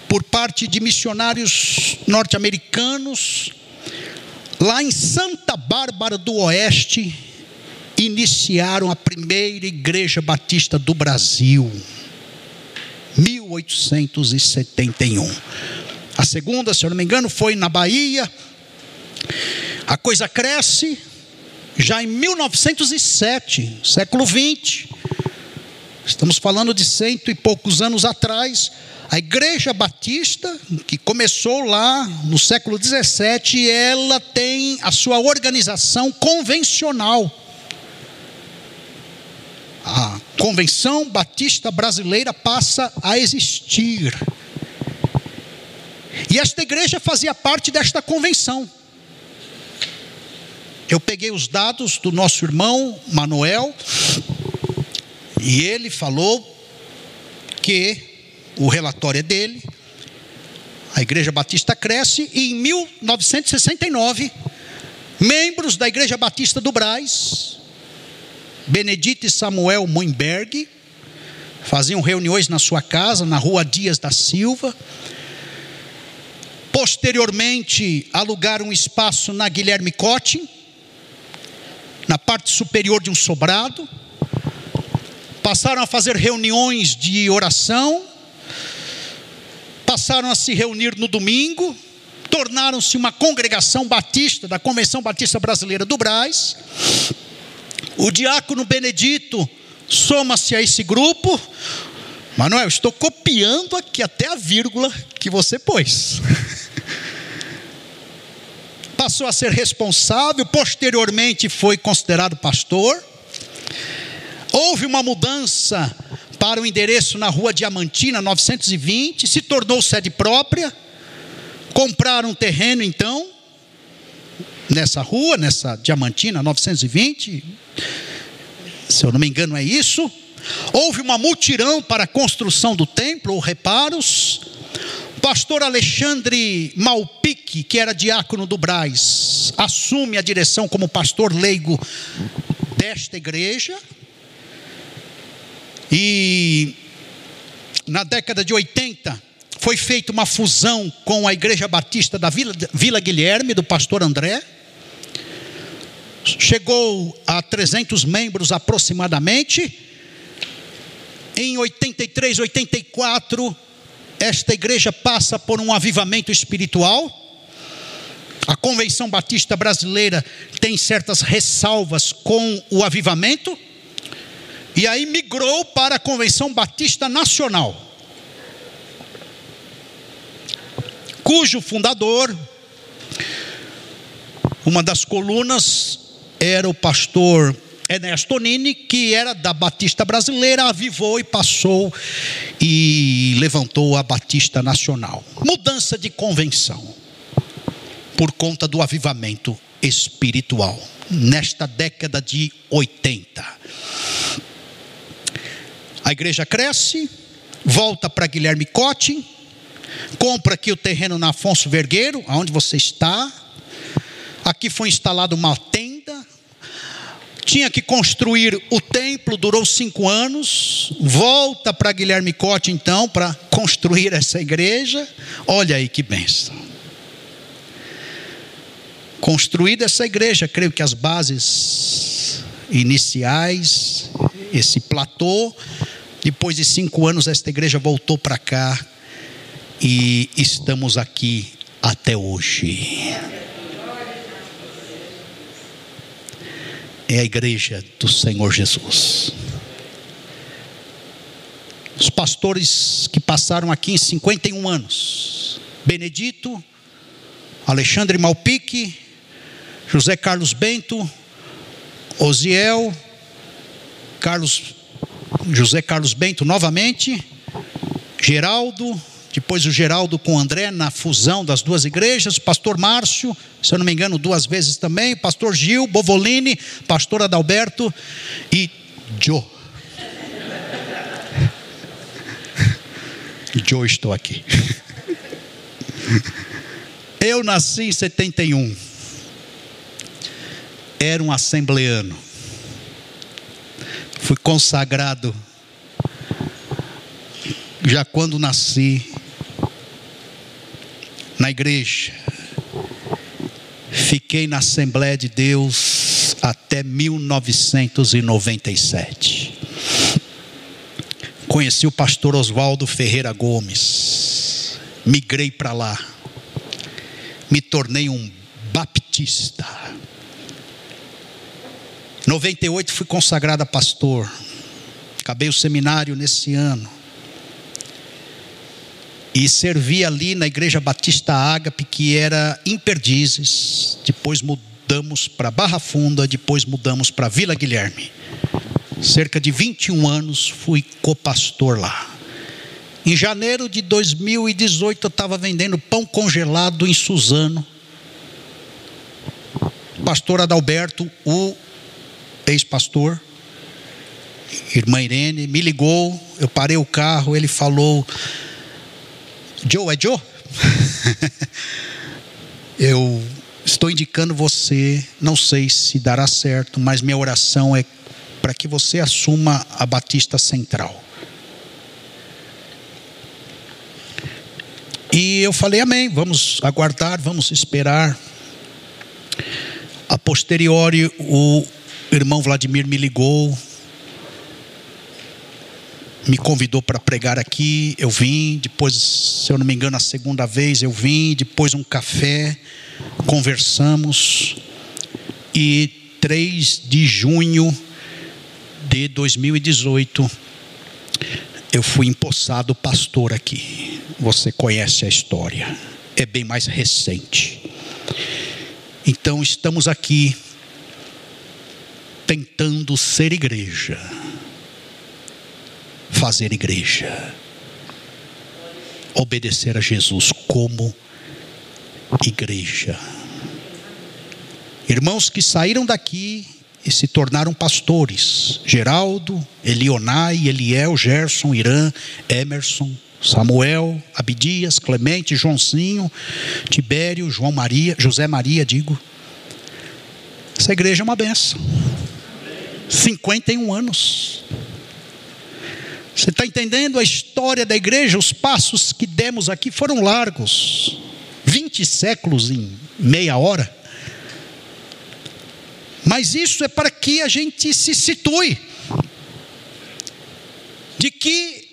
por parte de missionários norte-americanos, lá em Santa Bárbara do Oeste, iniciaram a primeira Igreja Batista do Brasil. 1871. A segunda, se eu não me engano, foi na Bahia, a coisa cresce já em 1907, século 20. Estamos falando de cento e poucos anos atrás. A Igreja Batista, que começou lá no século 17, ela tem a sua organização convencional. A Convenção Batista Brasileira passa a existir. E esta igreja fazia parte desta convenção. Eu peguei os dados do nosso irmão Manuel, e ele falou que o relatório é dele, a Igreja Batista cresce, e em 1969, membros da Igreja Batista do Braz, Benedito e Samuel Moenberg, faziam reuniões na sua casa, na rua Dias da Silva, posteriormente alugaram um espaço na Guilherme Cote, na parte superior de um sobrado, passaram a fazer reuniões de oração, passaram a se reunir no domingo, tornaram-se uma congregação batista da Convenção Batista Brasileira do Braz. O diácono Benedito soma-se a esse grupo. Manuel, estou copiando aqui até a vírgula que você pôs. passou a ser responsável, posteriormente foi considerado pastor. Houve uma mudança para o endereço na rua Diamantina 920, se tornou sede própria. Compraram um terreno então, nessa rua, nessa Diamantina 920, se eu não me engano é isso. Houve uma mutirão para a construção do templo ou reparos pastor Alexandre Malpique, que era diácono do Braz, assume a direção como pastor leigo desta igreja. E na década de 80 foi feita uma fusão com a Igreja Batista da Vila, Vila Guilherme, do pastor André. Chegou a 300 membros aproximadamente. Em 83, 84, esta igreja passa por um avivamento espiritual. A Convenção Batista Brasileira tem certas ressalvas com o avivamento. E aí migrou para a Convenção Batista Nacional. Cujo fundador, uma das colunas, era o pastor Ernesto Nini, que era da Batista Brasileira, avivou e passou e levantou a Batista Nacional. Mudança de convenção por conta do avivamento espiritual nesta década de 80. A igreja cresce, volta para Guilherme Cote, compra aqui o terreno na Afonso Vergueiro, aonde você está. Aqui foi instalada uma tenda. Tinha que construir o templo, durou cinco anos. Volta para Guilherme Cote, então, para construir essa igreja. Olha aí que bênção. Construída essa igreja, creio que as bases iniciais, esse platô, depois de cinco anos, esta igreja voltou para cá e estamos aqui até hoje. É a igreja do Senhor Jesus. Os pastores que passaram aqui em 51 anos: Benedito, Alexandre Malpique, José Carlos Bento, Osiel, Carlos, José Carlos Bento novamente, Geraldo, depois o Geraldo com o André na fusão das duas igrejas, pastor Márcio, se eu não me engano, duas vezes também, pastor Gil, Bovolini, pastor Adalberto e Joe. Joe, estou aqui. Eu nasci em 71 era um assembleano. Fui consagrado já quando nasci na igreja. Fiquei na Assembleia de Deus até 1997. Conheci o pastor Oswaldo Ferreira Gomes. Migrei para lá. Me tornei um baptista 98 fui consagrado a pastor. Acabei o seminário nesse ano. E servi ali na Igreja Batista Ágape, que era em Perdizes. Depois mudamos para Barra Funda, depois mudamos para Vila Guilherme. Cerca de 21 anos fui copastor lá. Em janeiro de 2018 eu estava vendendo pão congelado em Suzano. Pastor Adalberto, o ex-pastor, irmã Irene, me ligou, eu parei o carro, ele falou: Joe, é Joe? eu estou indicando você, não sei se dará certo, mas minha oração é para que você assuma a Batista Central. E eu falei, amém, vamos aguardar, vamos esperar. A posteriori, o irmão Vladimir me ligou, me convidou para pregar aqui, eu vim, depois, se eu não me engano, a segunda vez eu vim, depois um café, conversamos, e 3 de junho de 2018, eu fui empossado pastor aqui. Você conhece a história, é bem mais recente. Então, estamos aqui tentando ser igreja, fazer igreja, obedecer a Jesus como igreja. Irmãos que saíram daqui e se tornaram pastores: Geraldo, Elionai, Eliel, Gerson, Irã, Emerson, Samuel, Abidias, Clemente, Joãozinho, Tibério, João Maria, José Maria, digo. Essa igreja é uma benção. 51 anos. Você está entendendo a história da igreja? Os passos que demos aqui foram largos 20 séculos em meia hora. Mas isso é para que a gente se situe de que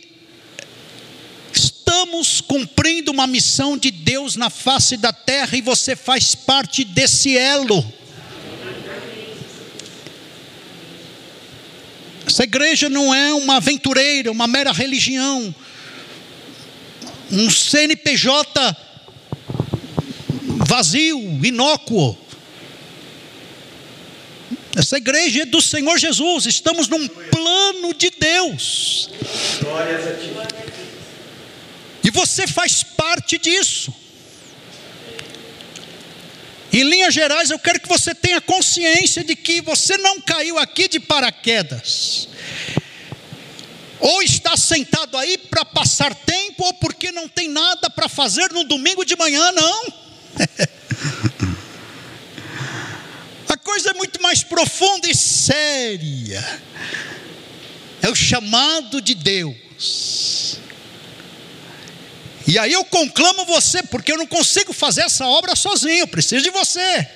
estamos cumprindo uma missão de Deus na face da terra e você faz parte desse elo. Essa igreja não é uma aventureira, uma mera religião, um CNPJ vazio, inócuo. Essa igreja é do Senhor Jesus, estamos num plano de Deus. E você faz parte disso. Em linhas gerais, eu quero que você tenha consciência de que você não caiu aqui de paraquedas. Ou está sentado aí para passar tempo, ou porque não tem nada para fazer no domingo de manhã, não. A coisa é muito mais profunda e séria. É o chamado de Deus. E aí eu conclamo você, porque eu não consigo fazer essa obra sozinho, eu preciso de você.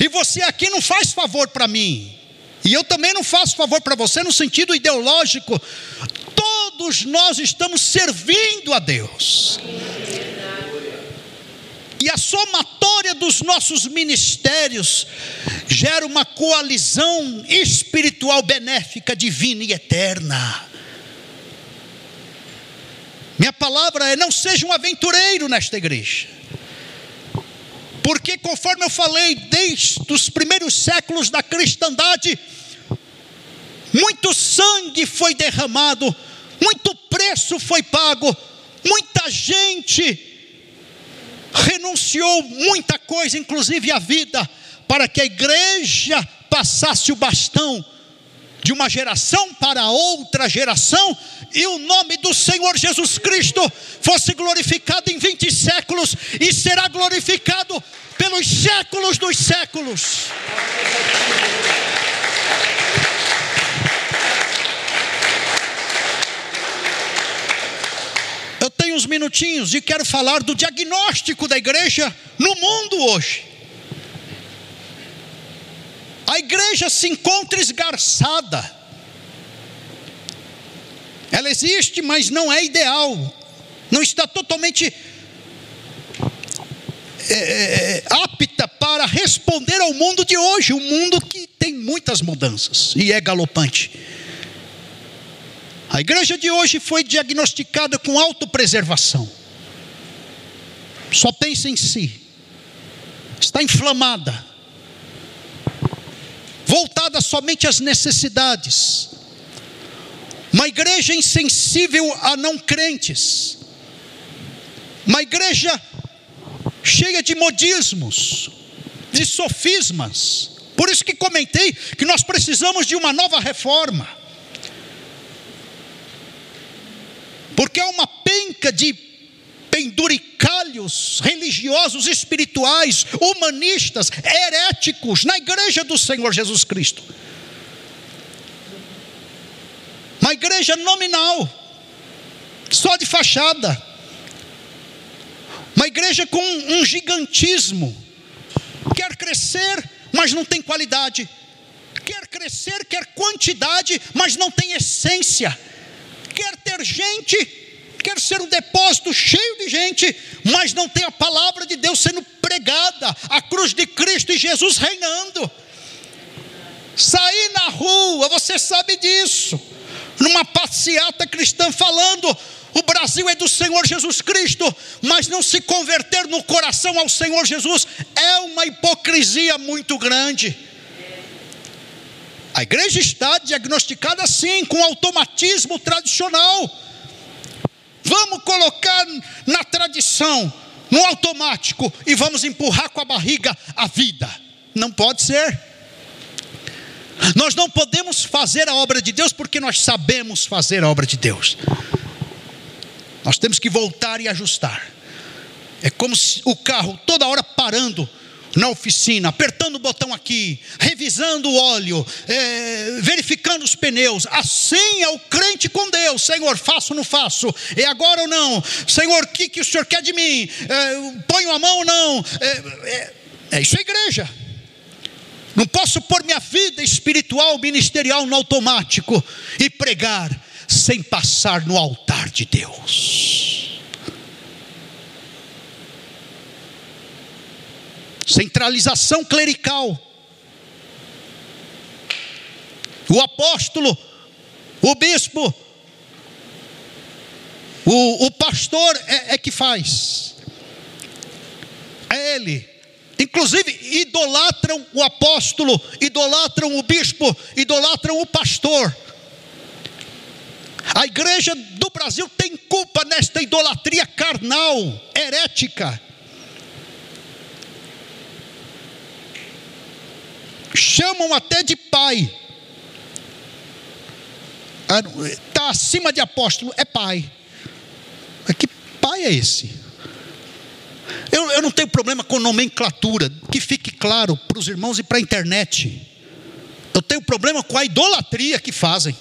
E você aqui não faz favor para mim, e eu também não faço favor para você no sentido ideológico. Todos nós estamos servindo a Deus. E a somatória dos nossos ministérios gera uma coalizão espiritual benéfica, divina e eterna. Minha palavra é: não seja um aventureiro nesta igreja. Porque, conforme eu falei, desde os primeiros séculos da cristandade, muito sangue foi derramado, muito preço foi pago, muita gente renunciou muita coisa, inclusive a vida, para que a igreja passasse o bastão de uma geração para outra geração, e o nome do Senhor Jesus Cristo fosse glorificado em 20 séculos e será glorificado pelos séculos dos séculos. Eu tenho uns minutinhos e quero falar do diagnóstico da igreja no mundo hoje. A igreja se encontra esgarçada. Ela existe, mas não é ideal. Não está totalmente é, é, apta para responder ao mundo de hoje, um mundo que tem muitas mudanças e é galopante. A igreja de hoje foi diagnosticada com autopreservação. Só pensa em si. Está inflamada voltada somente às necessidades. Uma igreja insensível a não crentes. Uma igreja cheia de modismos, de sofismas. Por isso que comentei que nós precisamos de uma nova reforma. Porque é uma penca de penduricalhos religiosos, espirituais, humanistas, heréticos na igreja do Senhor Jesus Cristo. Uma igreja nominal, só de fachada. Uma igreja com um gigantismo. Quer crescer, mas não tem qualidade. Quer crescer, quer quantidade, mas não tem essência. Quer ter gente, quer ser um depósito cheio de gente, mas não tem a palavra de Deus sendo pregada, a cruz de Cristo e Jesus reinando. Sair na rua, você sabe disso, numa passeata cristã falando, o Brasil é do Senhor Jesus Cristo, mas não se converter no coração ao Senhor Jesus é uma hipocrisia muito grande. A igreja está diagnosticada assim, com automatismo tradicional Vamos colocar na tradição, no automático, e vamos empurrar com a barriga a vida. Não pode ser. Nós não podemos fazer a obra de Deus porque nós sabemos fazer a obra de Deus. Nós temos que voltar e ajustar. É como o carro toda hora parando na oficina, apertando o botão aqui, revisando o óleo, é, verificando os pneus. Assim é o crente com Deus: Senhor, faço ou não faço? É agora ou não? Senhor, o que, que o Senhor quer de mim? É, ponho a mão ou não? É, é, é isso a igreja. Não posso pôr minha vida espiritual, ministerial no automático e pregar sem passar no altar de Deus. centralização clerical. O apóstolo, o bispo, o, o pastor é, é que faz. ele. Inclusive, idolatram o apóstolo, idolatram o bispo, idolatram o pastor. A igreja do Brasil tem culpa nesta idolatria carnal, herética. Chamam até de pai. Está acima de apóstolo, é pai. Que pai é esse? Eu, eu não tenho problema com nomenclatura, que fique claro para os irmãos e para a internet. Eu tenho problema com a idolatria que fazem.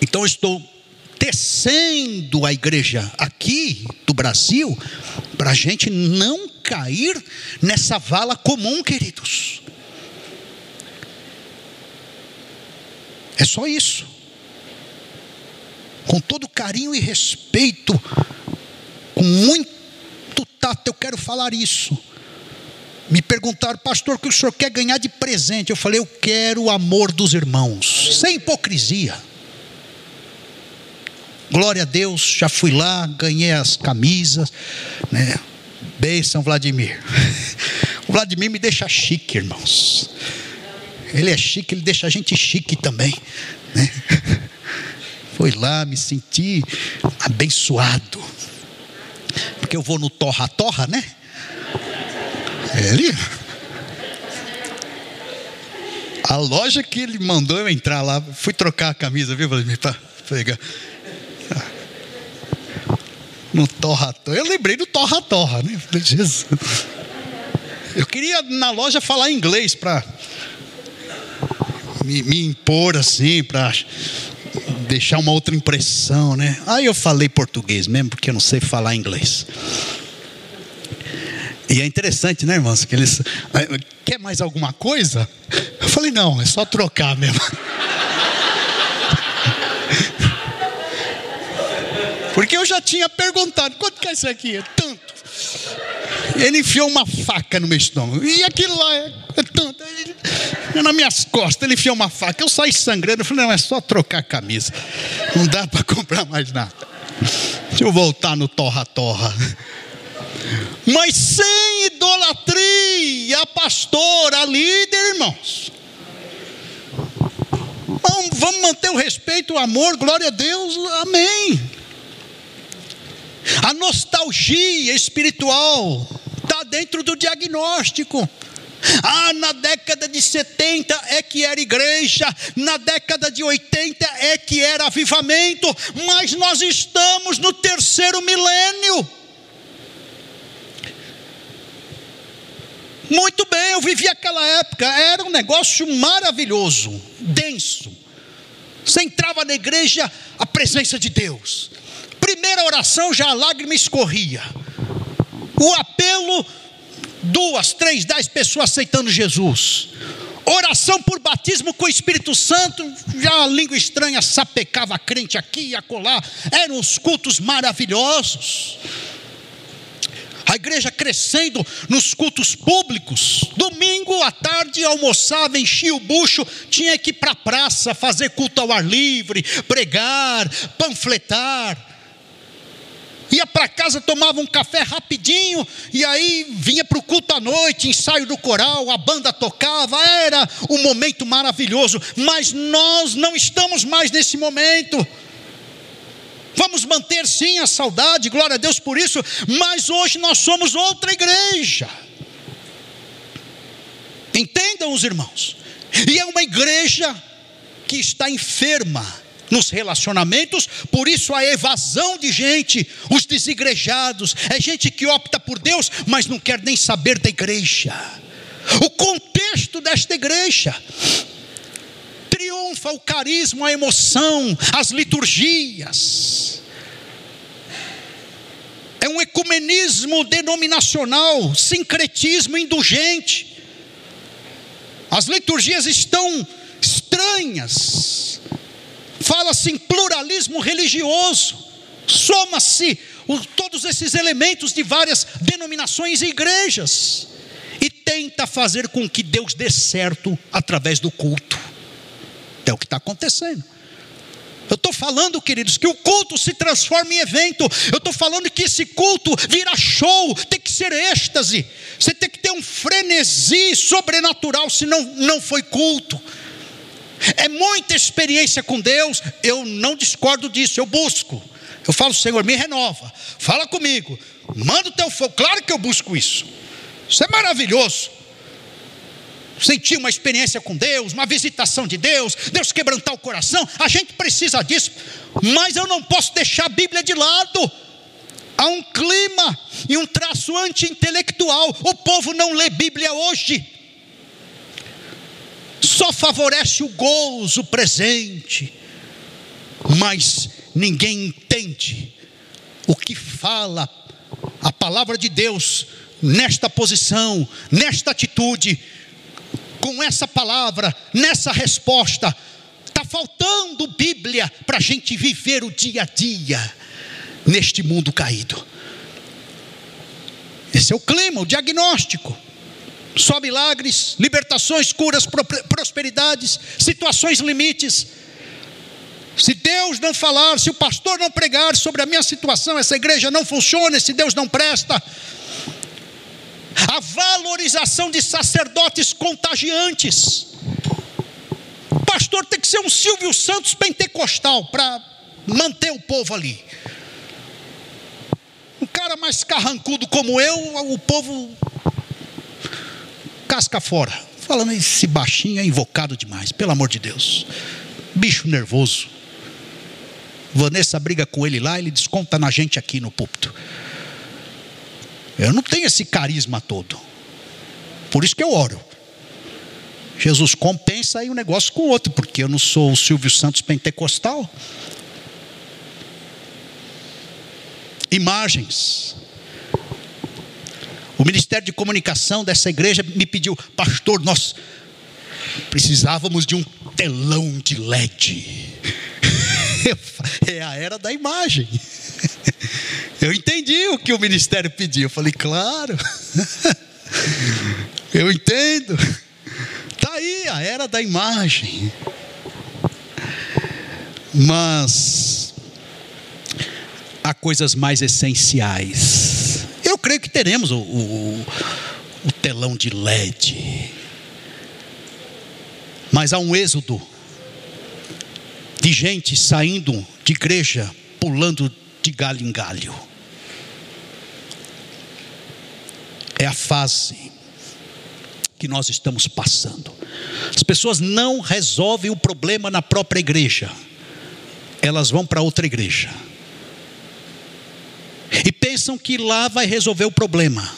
Então estou tecendo a igreja aqui do Brasil para a gente não cair nessa vala comum, queridos. É só isso. Com todo carinho e respeito, com muito tato, eu quero falar isso. Me perguntaram, pastor, o que o senhor quer ganhar de presente? Eu falei, eu quero o amor dos irmãos, sem hipocrisia. Glória a Deus, já fui lá, ganhei as camisas, né? Beição, Vladimir. O Vladimir me deixa chique, irmãos. Ele é chique, ele deixa a gente chique também. Né? Fui lá, me senti abençoado. Porque eu vou no torra-torra, né? Ele. A loja que ele mandou eu entrar lá, fui trocar a camisa, viu, Vladimir? Para pegar no torra-torra. Eu lembrei do torra-torra, né? Jesus. Eu queria na loja falar inglês para me, me, impor assim, para deixar uma outra impressão, né? Aí eu falei português mesmo, porque eu não sei falar inglês. E é interessante, né, irmãos? Que eles. Quer mais alguma coisa? Eu falei, não, é só trocar mesmo. Porque eu já tinha perguntado: quanto que é isso aqui? É tanto. Ele enfiou uma faca no meu estômago. E aquilo lá é, é tanto. Ele, nas minhas costas, ele enfiou uma faca. Eu saí sangrando. Eu falei: não, é só trocar a camisa. Não dá para comprar mais nada. Deixa eu voltar no torra-torra. Mas sem idolatria, pastora, líder, irmãos. Vamos manter o respeito, o amor, glória a Deus, amém. A nostalgia espiritual está dentro do diagnóstico. Ah, na década de 70 é que era igreja, na década de 80 é que era avivamento, mas nós estamos no terceiro milênio. Muito bem, eu vivi aquela época, era um negócio maravilhoso, denso. Você entrava na igreja, a presença de Deus primeira oração já a lágrima escorria. O apelo, duas, três, dez pessoas aceitando Jesus. Oração por batismo com o Espírito Santo, já a língua estranha sapecava a crente aqui e acolá. Eram os cultos maravilhosos. A igreja crescendo nos cultos públicos. Domingo à tarde almoçava, enchia o bucho, tinha que ir para a praça fazer culto ao ar livre, pregar, panfletar ia para casa, tomava um café rapidinho, e aí vinha para o culto à noite, ensaio do coral, a banda tocava, era um momento maravilhoso, mas nós não estamos mais nesse momento. Vamos manter sim a saudade, glória a Deus por isso, mas hoje nós somos outra igreja. Entendam os irmãos, e é uma igreja que está enferma nos relacionamentos, por isso a evasão de gente, os desigrejados, é gente que opta por Deus, mas não quer nem saber da igreja. O contexto desta igreja triunfa o carisma, a emoção, as liturgias. É um ecumenismo denominacional, sincretismo indulgente. As liturgias estão estranhas, fala-se em pluralismo religioso, soma-se todos esses elementos de várias denominações e igrejas, e tenta fazer com que Deus dê certo através do culto. É o que está acontecendo. Eu estou falando, queridos, que o culto se transforma em evento. Eu estou falando que esse culto vira show, tem que ser êxtase. Você tem que ter um frenesi sobrenatural, senão não foi culto. É muita experiência com Deus, eu não discordo disso, eu busco. Eu falo, Senhor, me renova, fala comigo, manda o teu fogo. Claro que eu busco isso. Isso é maravilhoso sentir uma experiência com Deus, uma visitação de Deus, Deus quebrantar o coração, a gente precisa disso, mas eu não posso deixar a Bíblia de lado. Há um clima e um traço anti-intelectual. O povo não lê Bíblia hoje. Só favorece o gozo presente, mas ninguém entende o que fala a palavra de Deus nesta posição, nesta atitude, com essa palavra, nessa resposta. Está faltando Bíblia para a gente viver o dia a dia neste mundo caído. Esse é o clima, o diagnóstico. Só milagres, libertações, curas, prosperidades, situações limites. Se Deus não falar, se o pastor não pregar sobre a minha situação, essa igreja não funciona, esse Deus não presta a valorização de sacerdotes contagiantes. O pastor tem que ser um Silvio Santos pentecostal para manter o povo ali. Um cara mais carrancudo como eu, o povo casca fora. Falando esse baixinho é invocado demais, pelo amor de Deus. Bicho nervoso. Vanessa briga com ele lá, ele desconta na gente aqui no púlpito. Eu não tenho esse carisma todo. Por isso que eu oro. Jesus compensa aí um negócio com o outro, porque eu não sou o Silvio Santos pentecostal. Imagens. O Ministério de Comunicação dessa igreja me pediu, pastor, nós precisávamos de um telão de LED. é a era da imagem. Eu entendi o que o ministério pediu. Eu falei, claro. Eu entendo. Está aí a era da imagem. Mas há coisas mais essenciais. Creio que teremos o, o, o telão de LED. Mas há um êxodo de gente saindo de igreja, pulando de galho em galho. é a fase que nós estamos passando. As pessoas não resolvem o problema na própria igreja, elas vão para outra igreja pensam que lá vai resolver o problema.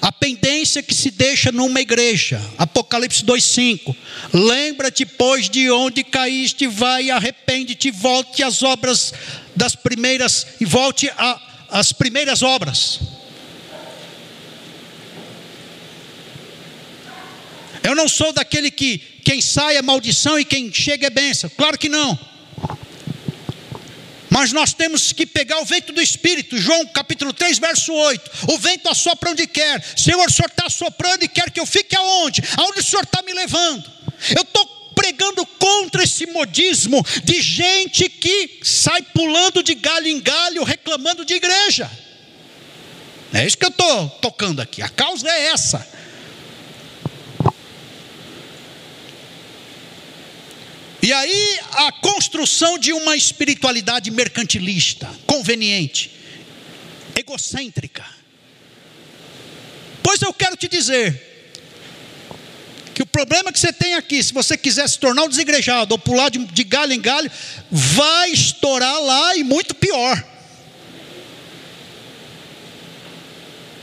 A pendência que se deixa numa igreja, Apocalipse 2,5: Lembra-te, pois, de onde caíste, vai, arrepende-te, volte às obras das primeiras, e volte às primeiras obras. Eu não sou daquele que quem sai é maldição e quem chega é bênção. Claro que não. Mas nós temos que pegar o vento do Espírito, João capítulo 3, verso 8. O vento assopra onde quer. Senhor, o Senhor está soprando e quer que eu fique aonde? Aonde o Senhor está me levando? Eu estou pregando contra esse modismo de gente que sai pulando de galho em galho, reclamando de igreja. É isso que eu estou tocando aqui. A causa é essa. E aí a construção de uma espiritualidade mercantilista, conveniente, egocêntrica. Pois eu quero te dizer que o problema que você tem aqui, se você quiser se tornar um desigrejado ou pular de, de galho em galho, vai estourar lá e muito pior.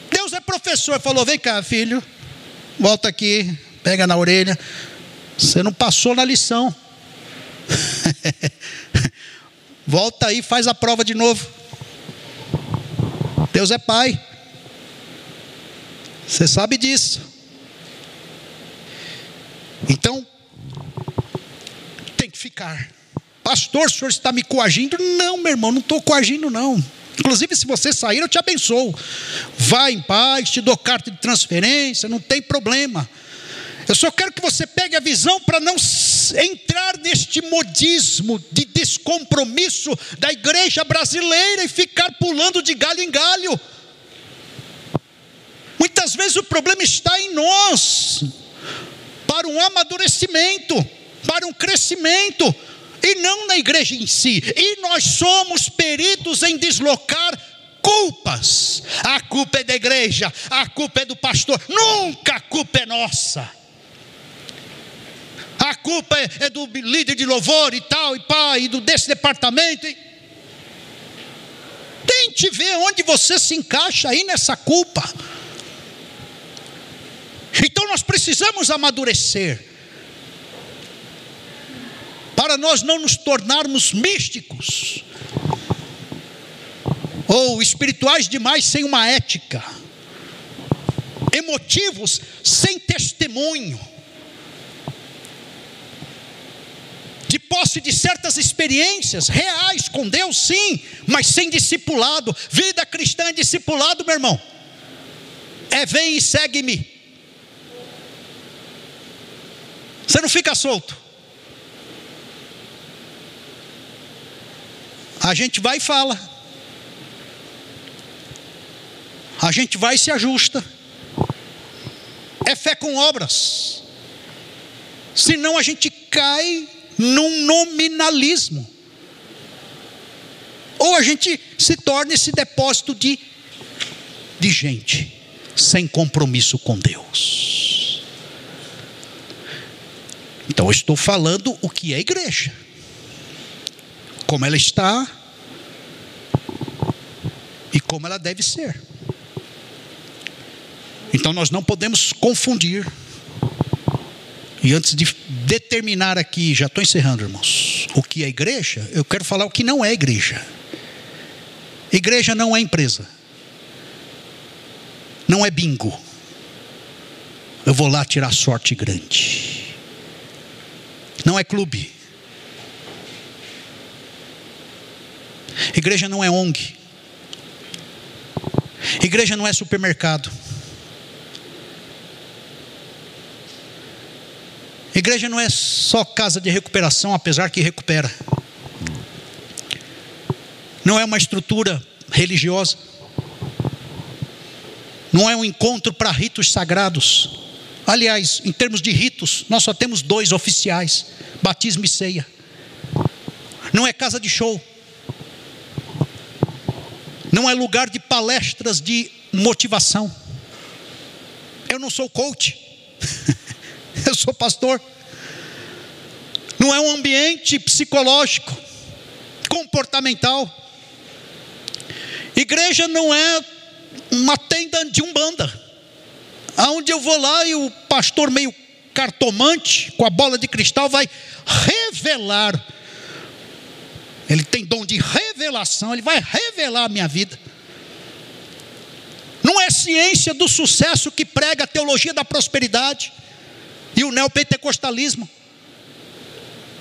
Deus é professor, falou: vem cá, filho, volta aqui, pega na orelha. Você não passou na lição. Volta aí, faz a prova de novo. Deus é Pai. Você sabe disso. Então, tem que ficar. Pastor, o senhor está me coagindo? Não, meu irmão, não estou coagindo, não. Inclusive, se você sair, eu te abençoo. Vai em paz, te dou carta de transferência, não tem problema. Eu só quero que você pegue a visão para não entrar neste modismo de descompromisso da igreja brasileira e ficar pulando de galho em galho. Muitas vezes o problema está em nós, para um amadurecimento, para um crescimento, e não na igreja em si. E nós somos peritos em deslocar culpas. A culpa é da igreja, a culpa é do pastor, nunca a culpa é nossa. A culpa é, é do líder de louvor e tal, e pá, e do desse departamento. E... Tente ver onde você se encaixa aí nessa culpa. Então nós precisamos amadurecer para nós não nos tornarmos místicos ou espirituais demais sem uma ética, emotivos sem testemunho, de posse de certas experiências reais com Deus, sim, mas sem discipulado. Vida cristã é discipulado, meu irmão. É vem e segue-me. Você não fica solto. A gente vai e fala. A gente vai e se ajusta. É fé com obras. Senão a gente cai num nominalismo. Ou a gente se torna esse depósito de, de gente, sem compromisso com Deus. Então eu estou falando o que é igreja como ela está e como ela deve ser. Então nós não podemos confundir. E antes de determinar aqui, já estou encerrando, irmãos, o que é igreja, eu quero falar o que não é igreja. Igreja não é empresa, não é bingo. Eu vou lá tirar sorte grande. Não é clube. Igreja não é ONG. Igreja não é supermercado. Igreja não é só casa de recuperação, apesar que recupera. Não é uma estrutura religiosa. Não é um encontro para ritos sagrados. Aliás, em termos de ritos, nós só temos dois oficiais: batismo e ceia. Não é casa de show não é lugar de palestras de motivação. Eu não sou coach, sou pastor. Não é um ambiente psicológico, comportamental. Igreja não é uma tenda de umbanda, aonde eu vou lá e o pastor meio cartomante, com a bola de cristal, vai revelar ele tem dom de revelação, ele vai revelar a minha vida. Não é ciência do sucesso que prega a teologia da prosperidade e o neopentecostalismo.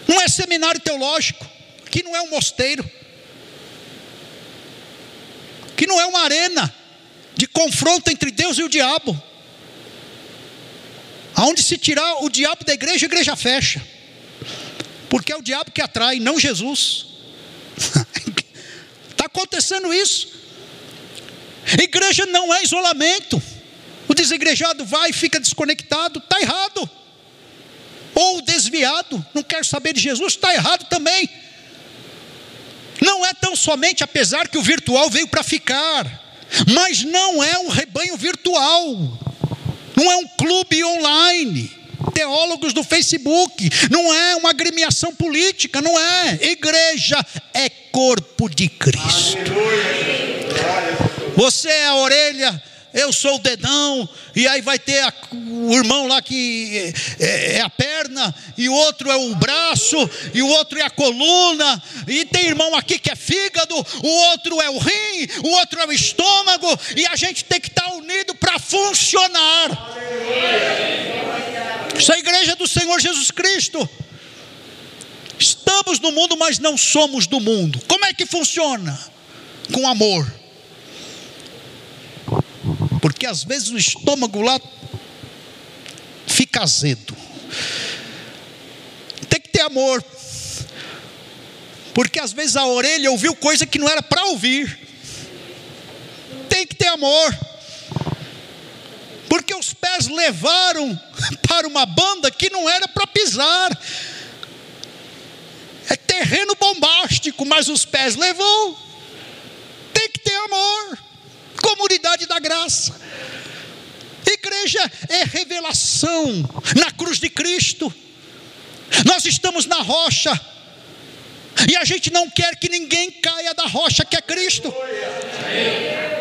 Não é seminário teológico, que não é um mosteiro, que não é uma arena de confronto entre Deus e o diabo. Aonde se tirar o diabo da igreja, a igreja fecha. Porque é o diabo que atrai, não Jesus. Está acontecendo isso. Igreja não é isolamento. O desigrejado vai e fica desconectado, está errado. Ou desviado, não quer saber de Jesus, está errado também. Não é tão somente, apesar que o virtual veio para ficar, mas não é um rebanho virtual, não é um clube online teólogos do Facebook, não é uma agremiação política, não é. Igreja é corpo de Cristo. Você é a orelha, eu sou o dedão, e aí vai ter a, o irmão lá que é, é, a perna, e o outro é o braço, e o outro é a coluna, e tem irmão aqui que é fígado, o outro é o rim, o outro é o estômago, e a gente tem que estar unido para funcionar. Isso é a igreja do Senhor Jesus Cristo. Estamos no mundo, mas não somos do mundo. Como é que funciona? Com amor. Porque às vezes o estômago lá fica azedo. Tem que ter amor. Porque às vezes a orelha ouviu coisa que não era para ouvir. Tem que ter amor. Porque os pés levaram para uma banda que não era para pisar. É terreno bombástico, mas os pés levou. Tem que ter amor. Comunidade da graça. Igreja é revelação na cruz de Cristo. Nós estamos na rocha e a gente não quer que ninguém caia da rocha que é Cristo.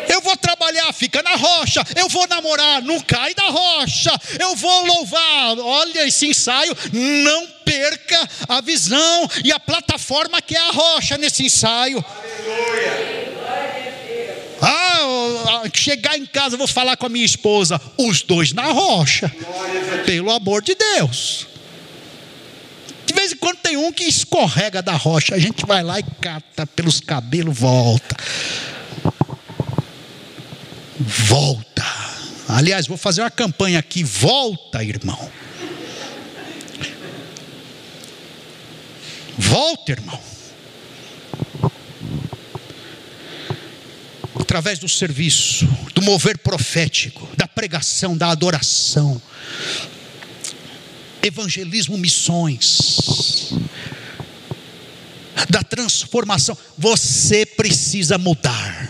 Eu vou trabalhar, fica na rocha. Eu vou namorar, não cai da rocha. Eu vou louvar, olha esse ensaio, não perca a visão e a plataforma que é a rocha nesse ensaio. Ah, chegar em casa, vou falar com a minha esposa, os dois na rocha, pelo amor de Deus. De vez em quando tem um que escorrega da rocha, a gente vai lá e cata pelos cabelos, volta. Volta. Aliás, vou fazer uma campanha aqui, volta, irmão. Volta, irmão. Através do serviço, do mover profético, da pregação, da adoração, evangelismo, missões, da transformação. Você precisa mudar.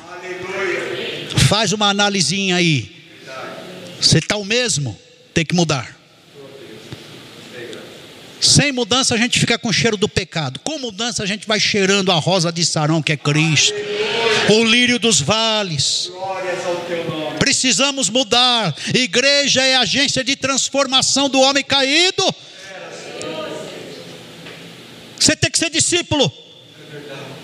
Faz uma analisinha aí. Você está o mesmo? Tem que mudar. Sem mudança a gente fica com o cheiro do pecado. Com mudança a gente vai cheirando a rosa de Sarão, que é Cristo. O lírio dos vales. Precisamos mudar. Igreja é agência de transformação do homem caído. Você tem que ser discípulo. Quem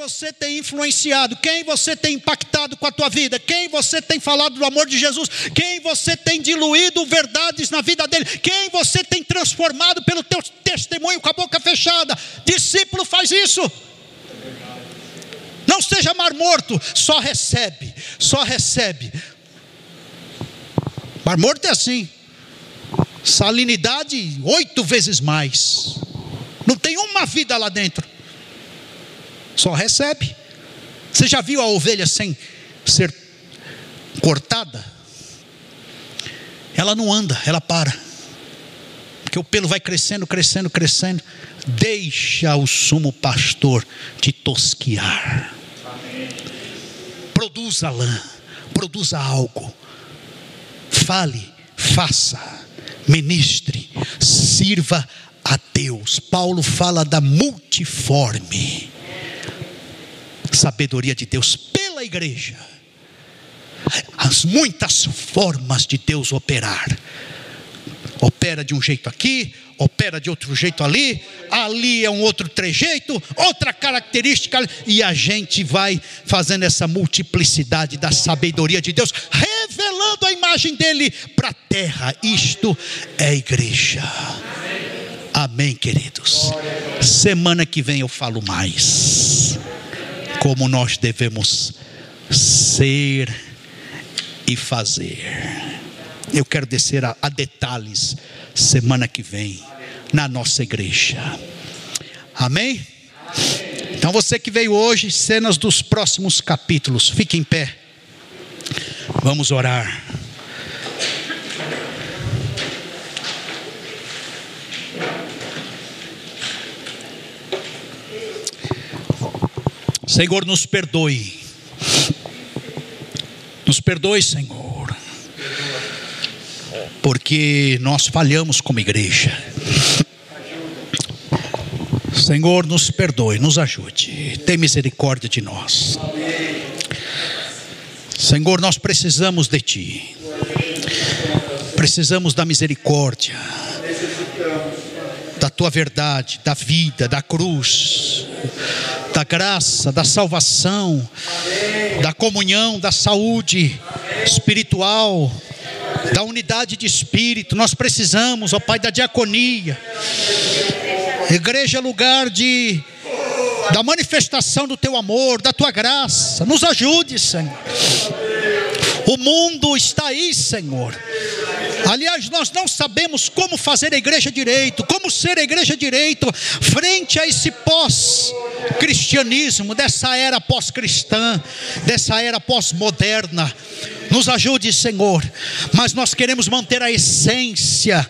você tem influenciado, quem você tem impactado com a tua vida, quem você tem falado do amor de Jesus, quem você tem diluído verdades na vida dele, quem você tem transformado pelo teu testemunho com a boca fechada. Discípulo faz isso. Não seja mar morto, só recebe, só recebe. Mar morto é assim. Salinidade oito vezes mais. Não tem uma vida lá dentro. Só recebe. Você já viu a ovelha sem ser cortada? Ela não anda, ela para. Porque o pelo vai crescendo, crescendo, crescendo. Deixa o sumo pastor te tosquiar. Produza lã, produza algo. Fale, faça, ministre, sirva a Deus. Paulo fala da multiforme sabedoria de Deus pela igreja. As muitas formas de Deus operar. Opera de um jeito aqui, opera de outro jeito ali, ali é um outro trejeito, outra característica, e a gente vai fazendo essa multiplicidade da sabedoria de Deus, revelando a imagem dele para a terra. Isto é igreja. Amém, queridos. Semana que vem eu falo mais como nós devemos ser e fazer. Eu quero descer a, a detalhes semana que vem na nossa igreja. Amém? Então você que veio hoje, cenas dos próximos capítulos, fique em pé. Vamos orar. Senhor, nos perdoe. Nos perdoe, Senhor. Porque nós falhamos como igreja. Senhor, nos perdoe, nos ajude. Tem misericórdia de nós. Senhor, nós precisamos de Ti. Precisamos da misericórdia, da Tua verdade, da vida, da cruz da graça, da salvação, da comunhão, da saúde espiritual, da unidade de espírito. Nós precisamos, ó Pai, da diaconia. Igreja é lugar de da manifestação do teu amor, da tua graça. Nos ajude, Senhor. O mundo está aí, Senhor. Aliás, nós não sabemos como fazer a igreja direito, como ser a igreja direito frente a esse pós-cristianismo, dessa era pós-cristã, dessa era pós-moderna. Nos ajude, Senhor. Mas nós queremos manter a essência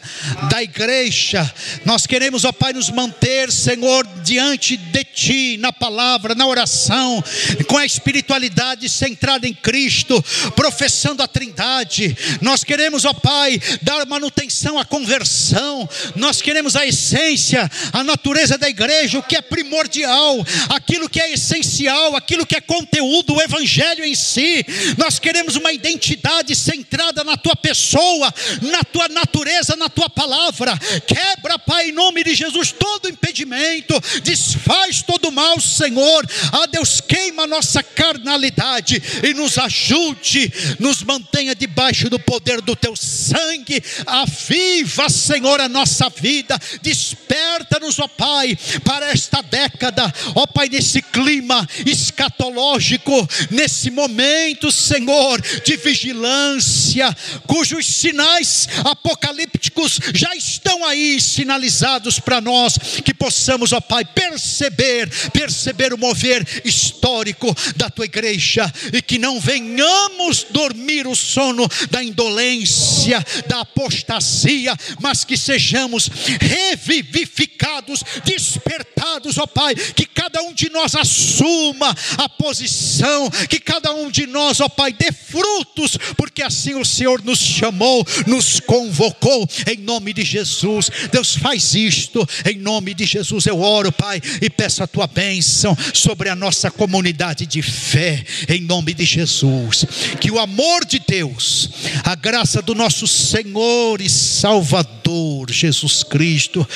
da igreja. Nós queremos, ó Pai, nos manter, Senhor, diante de Ti, na palavra, na oração, com a espiritualidade centrada em Cristo, professando a Trindade. Nós queremos, ó Pai, dar manutenção à conversão. Nós queremos a essência, a natureza da igreja, o que é primordial, aquilo que é essencial, aquilo que é conteúdo, o Evangelho em si. Nós queremos uma identidade identidade centrada na tua pessoa, na tua natureza, na tua palavra. Quebra, Pai, em nome de Jesus, todo impedimento, desfaz todo mal, Senhor. Ah, Deus, queima a nossa carnalidade e nos ajude, nos mantenha debaixo do poder do teu sangue. Aviva, Senhor, a nossa vida. Desperta-nos, ó Pai, para esta década, ó Pai, nesse clima escatológico, nesse momento, Senhor, de vigilância, cujos sinais apocalípticos já estão aí sinalizados para nós, que possamos, ó Pai, perceber, perceber o mover histórico da tua igreja e que não venhamos dormir o sono da indolência, da apostasia, mas que sejamos revivificados, despertados, ó Pai, que cada um de nós assuma a posição, que cada um de nós, ó Pai, dê fruto frutos, porque assim o Senhor nos chamou, nos convocou, em nome de Jesus. Deus faz isto, em nome de Jesus. Eu oro, Pai, e peço a tua bênção sobre a nossa comunidade de fé, em nome de Jesus. Que o amor de Deus, a graça do nosso Senhor e Salvador Jesus Cristo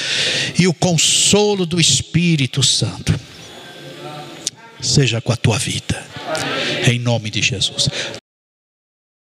e o consolo do Espírito Santo seja com a tua vida, em nome de Jesus.